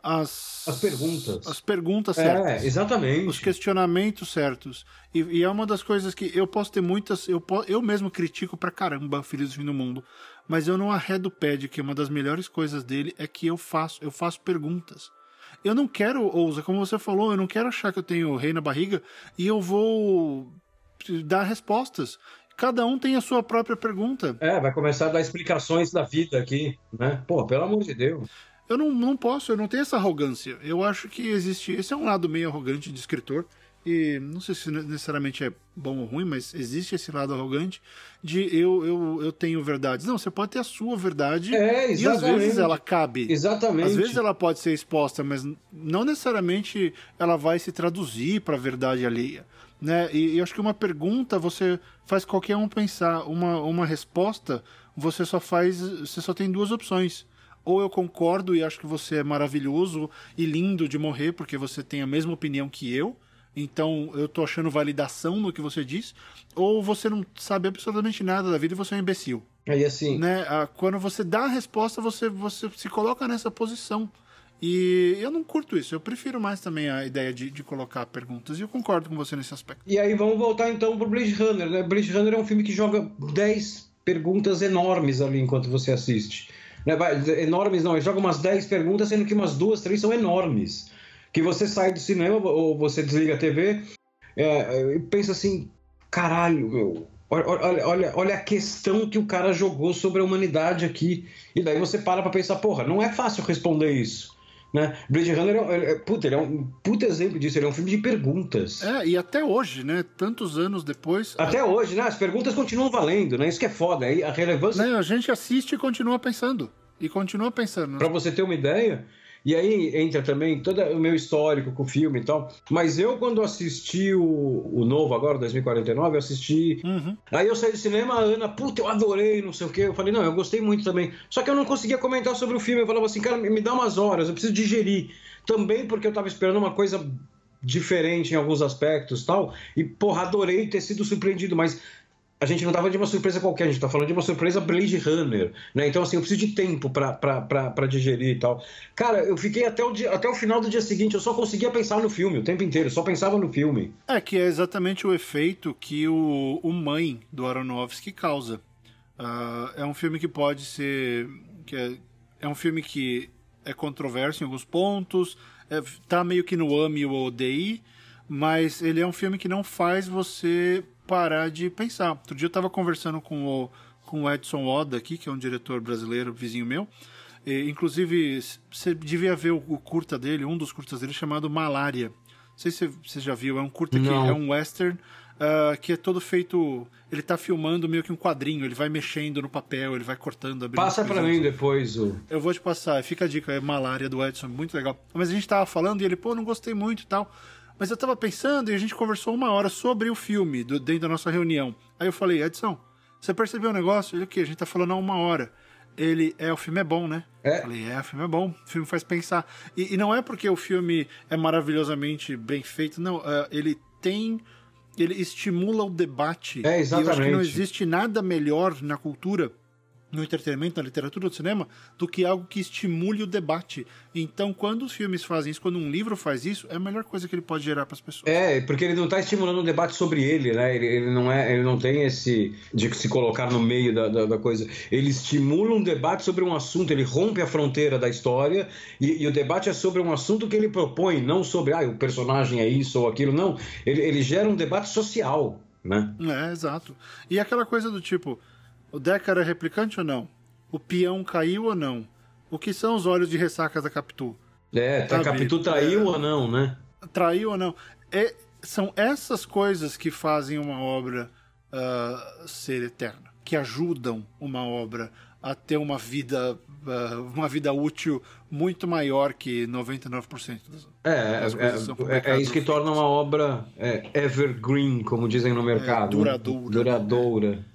as, as perguntas. As perguntas é, certas. É, exatamente. Os questionamentos certos. E, e, é uma das coisas que eu posso ter muitas. Eu, eu mesmo critico pra caramba Filhos do Fim do Mundo. Mas eu não arredo o pé de que uma das melhores coisas dele é que eu faço, eu faço perguntas. Eu não quero, Ousa, como você falou, eu não quero achar que eu tenho rei na barriga e eu vou dar respostas. Cada um tem a sua própria pergunta. É, vai começar a dar explicações da vida aqui, né? Pô, pelo amor de Deus eu não, não posso, eu não tenho essa arrogância. Eu acho que existe. Esse é um lado meio arrogante de escritor. E não sei se necessariamente é bom ou ruim, mas existe esse lado arrogante de eu, eu, eu tenho verdades. Não, você pode ter a sua verdade é, e às vezes ela cabe. Exatamente. Às vezes ela pode ser exposta, mas não necessariamente ela vai se traduzir para a verdade alheia. Né? E, e acho que uma pergunta você faz qualquer um pensar, uma, uma resposta você só faz, você só tem duas opções ou eu concordo e acho que você é maravilhoso e lindo de morrer porque você tem a mesma opinião que eu, então eu tô achando validação no que você diz, ou você não sabe absolutamente nada da vida e você é um imbecil. Aí assim. Né? Quando você dá a resposta, você, você se coloca nessa posição. E eu não curto isso, eu prefiro mais também a ideia de, de colocar perguntas, e eu concordo com você nesse aspecto. E aí vamos voltar então pro Blade Runner, né? Blade Runner é um filme que joga 10 perguntas enormes ali enquanto você assiste. Né, enormes não, ele joga umas 10 perguntas, sendo que umas duas, três são enormes. Que você sai do cinema ou você desliga a TV é, e pensa assim: caralho, meu, olha, olha, olha a questão que o cara jogou sobre a humanidade aqui. E daí você para pra pensar: porra, não é fácil responder isso. Né? Blade Runner é, é, puta, ele é um puta exemplo disso, ele é um filme de perguntas. É, e até hoje, né? Tantos anos depois. Até a... hoje, né? As perguntas continuam valendo, né? Isso que é foda, aí a relevância. Né? A gente assiste e continua pensando. E continua pensando. Para você ter uma ideia, e aí entra também todo o meu histórico com o filme e tal. Mas eu, quando assisti o, o novo agora, 2049, eu assisti. Uhum. Aí eu saí do cinema, a Ana, puta, eu adorei, não sei o quê. Eu falei, não, eu gostei muito também. Só que eu não conseguia comentar sobre o filme. Eu falava assim, cara, me dá umas horas, eu preciso digerir. Também porque eu tava esperando uma coisa diferente em alguns aspectos tal. E, porra, adorei ter sido surpreendido, mas a gente não tá falando de uma surpresa qualquer, a gente tá falando de uma surpresa Blade Runner, né? Então, assim, eu preciso de tempo para digerir e tal. Cara, eu fiquei até o, dia, até o final do dia seguinte, eu só conseguia pensar no filme o tempo inteiro, só pensava no filme. É, que é exatamente o efeito que o, o Mãe do Aronofsky causa. Uh, é um filme que pode ser. Que é, é um filme que é controverso em alguns pontos, é, tá meio que no ame ou odeie, mas ele é um filme que não faz você parar de pensar. Outro dia eu estava conversando com o, com o Edson Oda aqui, que é um diretor brasileiro, vizinho meu. E, inclusive, você devia ver o, o, curta dele, um dos curtas dele, chamado Malária. Não sei se você já viu, é um curta Não. que é um western uh, que é todo feito. Ele está filmando meio que um quadrinho, ele vai mexendo no papel, ele vai cortando. Passa para mim depois o. Eu vou te passar, fica a dica, é Malária do Edson, muito legal. Mas a gente tava falando e ele, pô, não gostei muito e tal. Mas eu tava pensando e a gente conversou uma hora sobre o filme do, dentro da nossa reunião. Aí eu falei, Edson, você percebeu o negócio? Ele o quê? A gente tá falando há uma hora. Ele é, o filme é bom, né? É. Eu falei, é, o filme é bom, o filme faz pensar. E, e não é porque o filme é maravilhosamente bem feito, não. Uh, ele tem ele estimula o debate. É, exatamente. E eu acho que não existe nada melhor na cultura no entretenimento, na literatura do cinema, do que algo que estimule o debate. Então, quando os filmes fazem isso, quando um livro faz isso, é a melhor coisa que ele pode gerar para as pessoas. É, porque ele não está estimulando um debate sobre ele, né? Ele, ele, não é, ele não tem esse de se colocar no meio da, da, da, coisa. Ele estimula um debate sobre um assunto, ele rompe a fronteira da história e, e, o debate é sobre um assunto que ele propõe, não sobre ah, o personagem é isso ou aquilo, não. Ele, ele gera um debate social, né? É, exato. E aquela coisa do tipo o Decker é replicante ou não? O peão caiu ou não? O que são os olhos de ressacas da Capitu? É, a Capitu traiu é, ou não, né? Traiu ou não? É, são essas coisas que fazem uma obra uh, ser eterna, que ajudam uma obra a ter uma vida uh, uma vida útil muito maior que 99% das, é, das coisas é, é, é, isso que torna uma obra é, evergreen, como dizem no mercado. duradoura. Duradoura.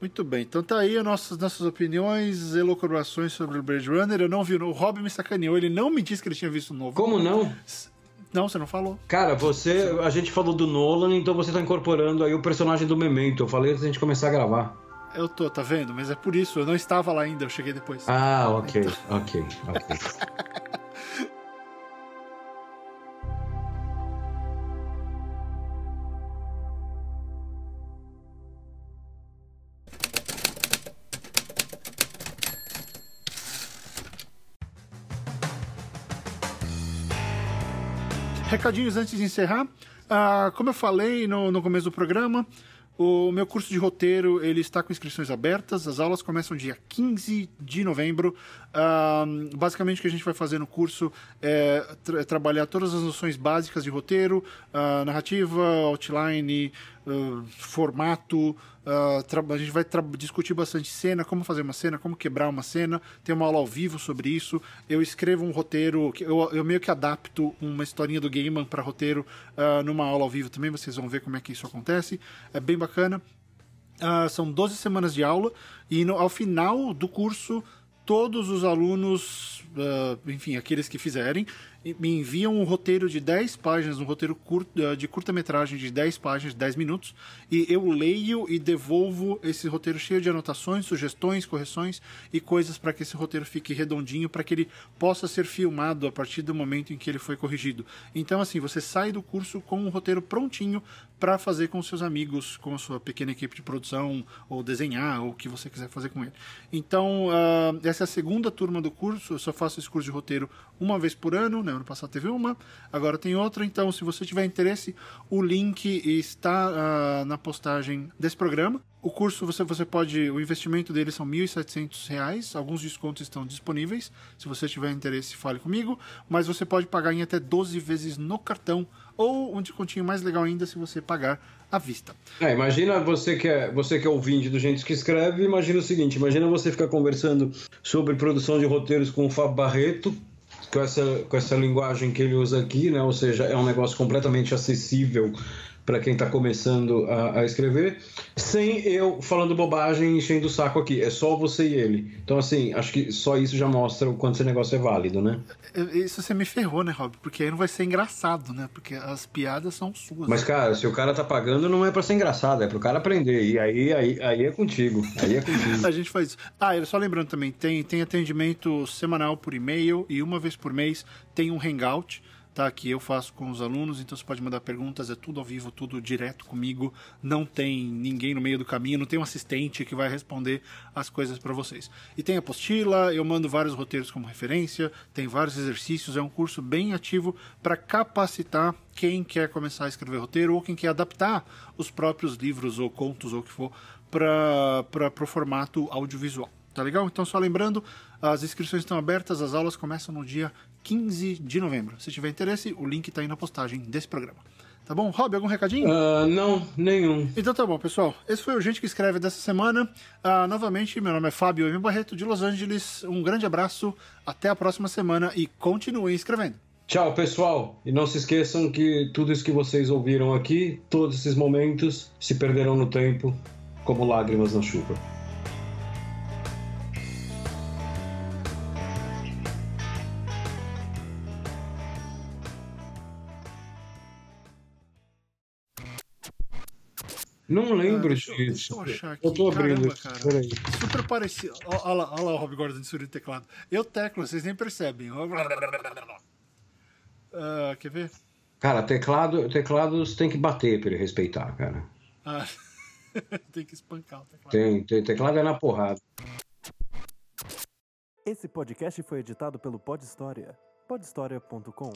Muito bem, então tá aí as nossas, nossas opiniões, elucubrações sobre o Blade Runner. Eu não vi, o Rob me sacaneou, ele não me disse que ele tinha visto o novo. Como não? Não, você não falou. Cara, você. A gente falou do Nolan, então você tá incorporando aí o personagem do Memento. Eu falei antes da gente começar a gravar. Eu tô, tá vendo? Mas é por isso, eu não estava lá ainda, eu cheguei depois. Ah, ok, então... ok, ok. [laughs] Recadinhos antes de encerrar. Ah, como eu falei no, no começo do programa, o meu curso de roteiro ele está com inscrições abertas. As aulas começam dia 15 de novembro. Uh, basicamente, o que a gente vai fazer no curso é, tra trabalhar todas as noções básicas de roteiro, uh, narrativa, outline, uh, formato. a gente vai discutir bastante cena, como fazer uma cena, como quebrar uma cena. Tem uma aula ao vivo sobre isso. Eu escrevo um roteiro, eu, eu meio que adapto uma historinha do Gaiman para roteiro numa aula ao vivo também. Vocês vão ver como é que isso acontece. É bem bacana. são 12 semanas de aula e no, ao final do curso todos os alunos, uh, enfim, aqueles que fizerem, me enviam um roteiro de 10 páginas, um roteiro curto, uh, de curta-metragem de 10 páginas, 10 minutos, e eu leio e devolvo esse roteiro cheio de anotações, sugestões, correções e coisas para que esse roteiro fique redondinho, para que ele possa ser filmado a partir do momento em que ele foi corrigido. Então, assim, você sai do curso com um roteiro prontinho para fazer com seus amigos, com a sua pequena equipe de produção, ou desenhar, ou o que você quiser fazer com ele. Então, uh, essa é a segunda turma do curso. Eu só faço esse curso de roteiro uma vez por ano. Né? Ano passado teve uma, agora tem outra. Então, se você tiver interesse, o link está uh, na postagem desse programa. O curso você, você pode. O investimento dele são R$ 1.700. Alguns descontos estão disponíveis. Se você tiver interesse, fale comigo. Mas você pode pagar em até 12 vezes no cartão. Ou um descontinho mais legal ainda se você pagar à vista. É, imagina você que é, você que é ouvinte do Gente que Escreve, imagina o seguinte: imagina você ficar conversando sobre produção de roteiros com o Fábio Barreto, com essa, com essa linguagem que ele usa aqui, né? Ou seja, é um negócio completamente acessível para quem está começando a, a, escrever, sem eu falando bobagem e enchendo o saco aqui. É só você e ele. Então, assim, acho que só isso já mostra o quanto esse negócio é válido, né? Isso você me ferrou, né, Rob? Porque aí não vai ser engraçado, né? Porque as piadas são suas. Mas, cara, se o cara tá pagando, não é para ser engraçado, é pro cara aprender. E aí, aí, aí é contigo. Aí é contigo. [laughs] a gente faz isso. Ah, só lembrando também, tem, tem atendimento semanal por e-mail e uma vez por mês tem um hangout tá? Que eu faço com os alunos, então você pode mandar perguntas, é tudo ao vivo, tudo direto comigo, não tem ninguém no meio do caminho, não tem um assistente que vai responder as coisas para vocês. E tem apostila, eu mando vários roteiros como referência, tem vários exercícios, é um curso bem ativo para capacitar quem quer começar a escrever roteiro ou quem quer adaptar os próprios livros ou contos ou o que for para o formato audiovisual. Tá legal? Então, só lembrando, as inscrições estão abertas, as aulas começam no dia 15 de novembro. Se tiver interesse, o link está aí na postagem desse programa. Tá bom? Rob, algum recadinho? Uh, não, nenhum. Então tá bom, pessoal. Esse foi o Gente que Escreve dessa semana. Uh, novamente, meu nome é Fábio M. Barreto, de Los Angeles. Um grande abraço, até a próxima semana e continuem escrevendo. Tchau, pessoal. E não se esqueçam que tudo isso que vocês ouviram aqui, todos esses momentos, se perderão no tempo como lágrimas na chuva. Não lembro ah, disso. Deixa eu achar aqui. Eu tô abrindo. Caramba, cara. Peraí. Super parecido. Olha lá, olha lá o Rob Gordon de no teclado. Eu teclo, vocês nem percebem. Uh, quer ver? Cara, teclado, teclados tem que bater pra ele respeitar, cara. Ah, [laughs] tem que espancar o teclado. Tem, tem, teclado é na porrada. Esse podcast foi editado pelo Pod História. podhistoria.com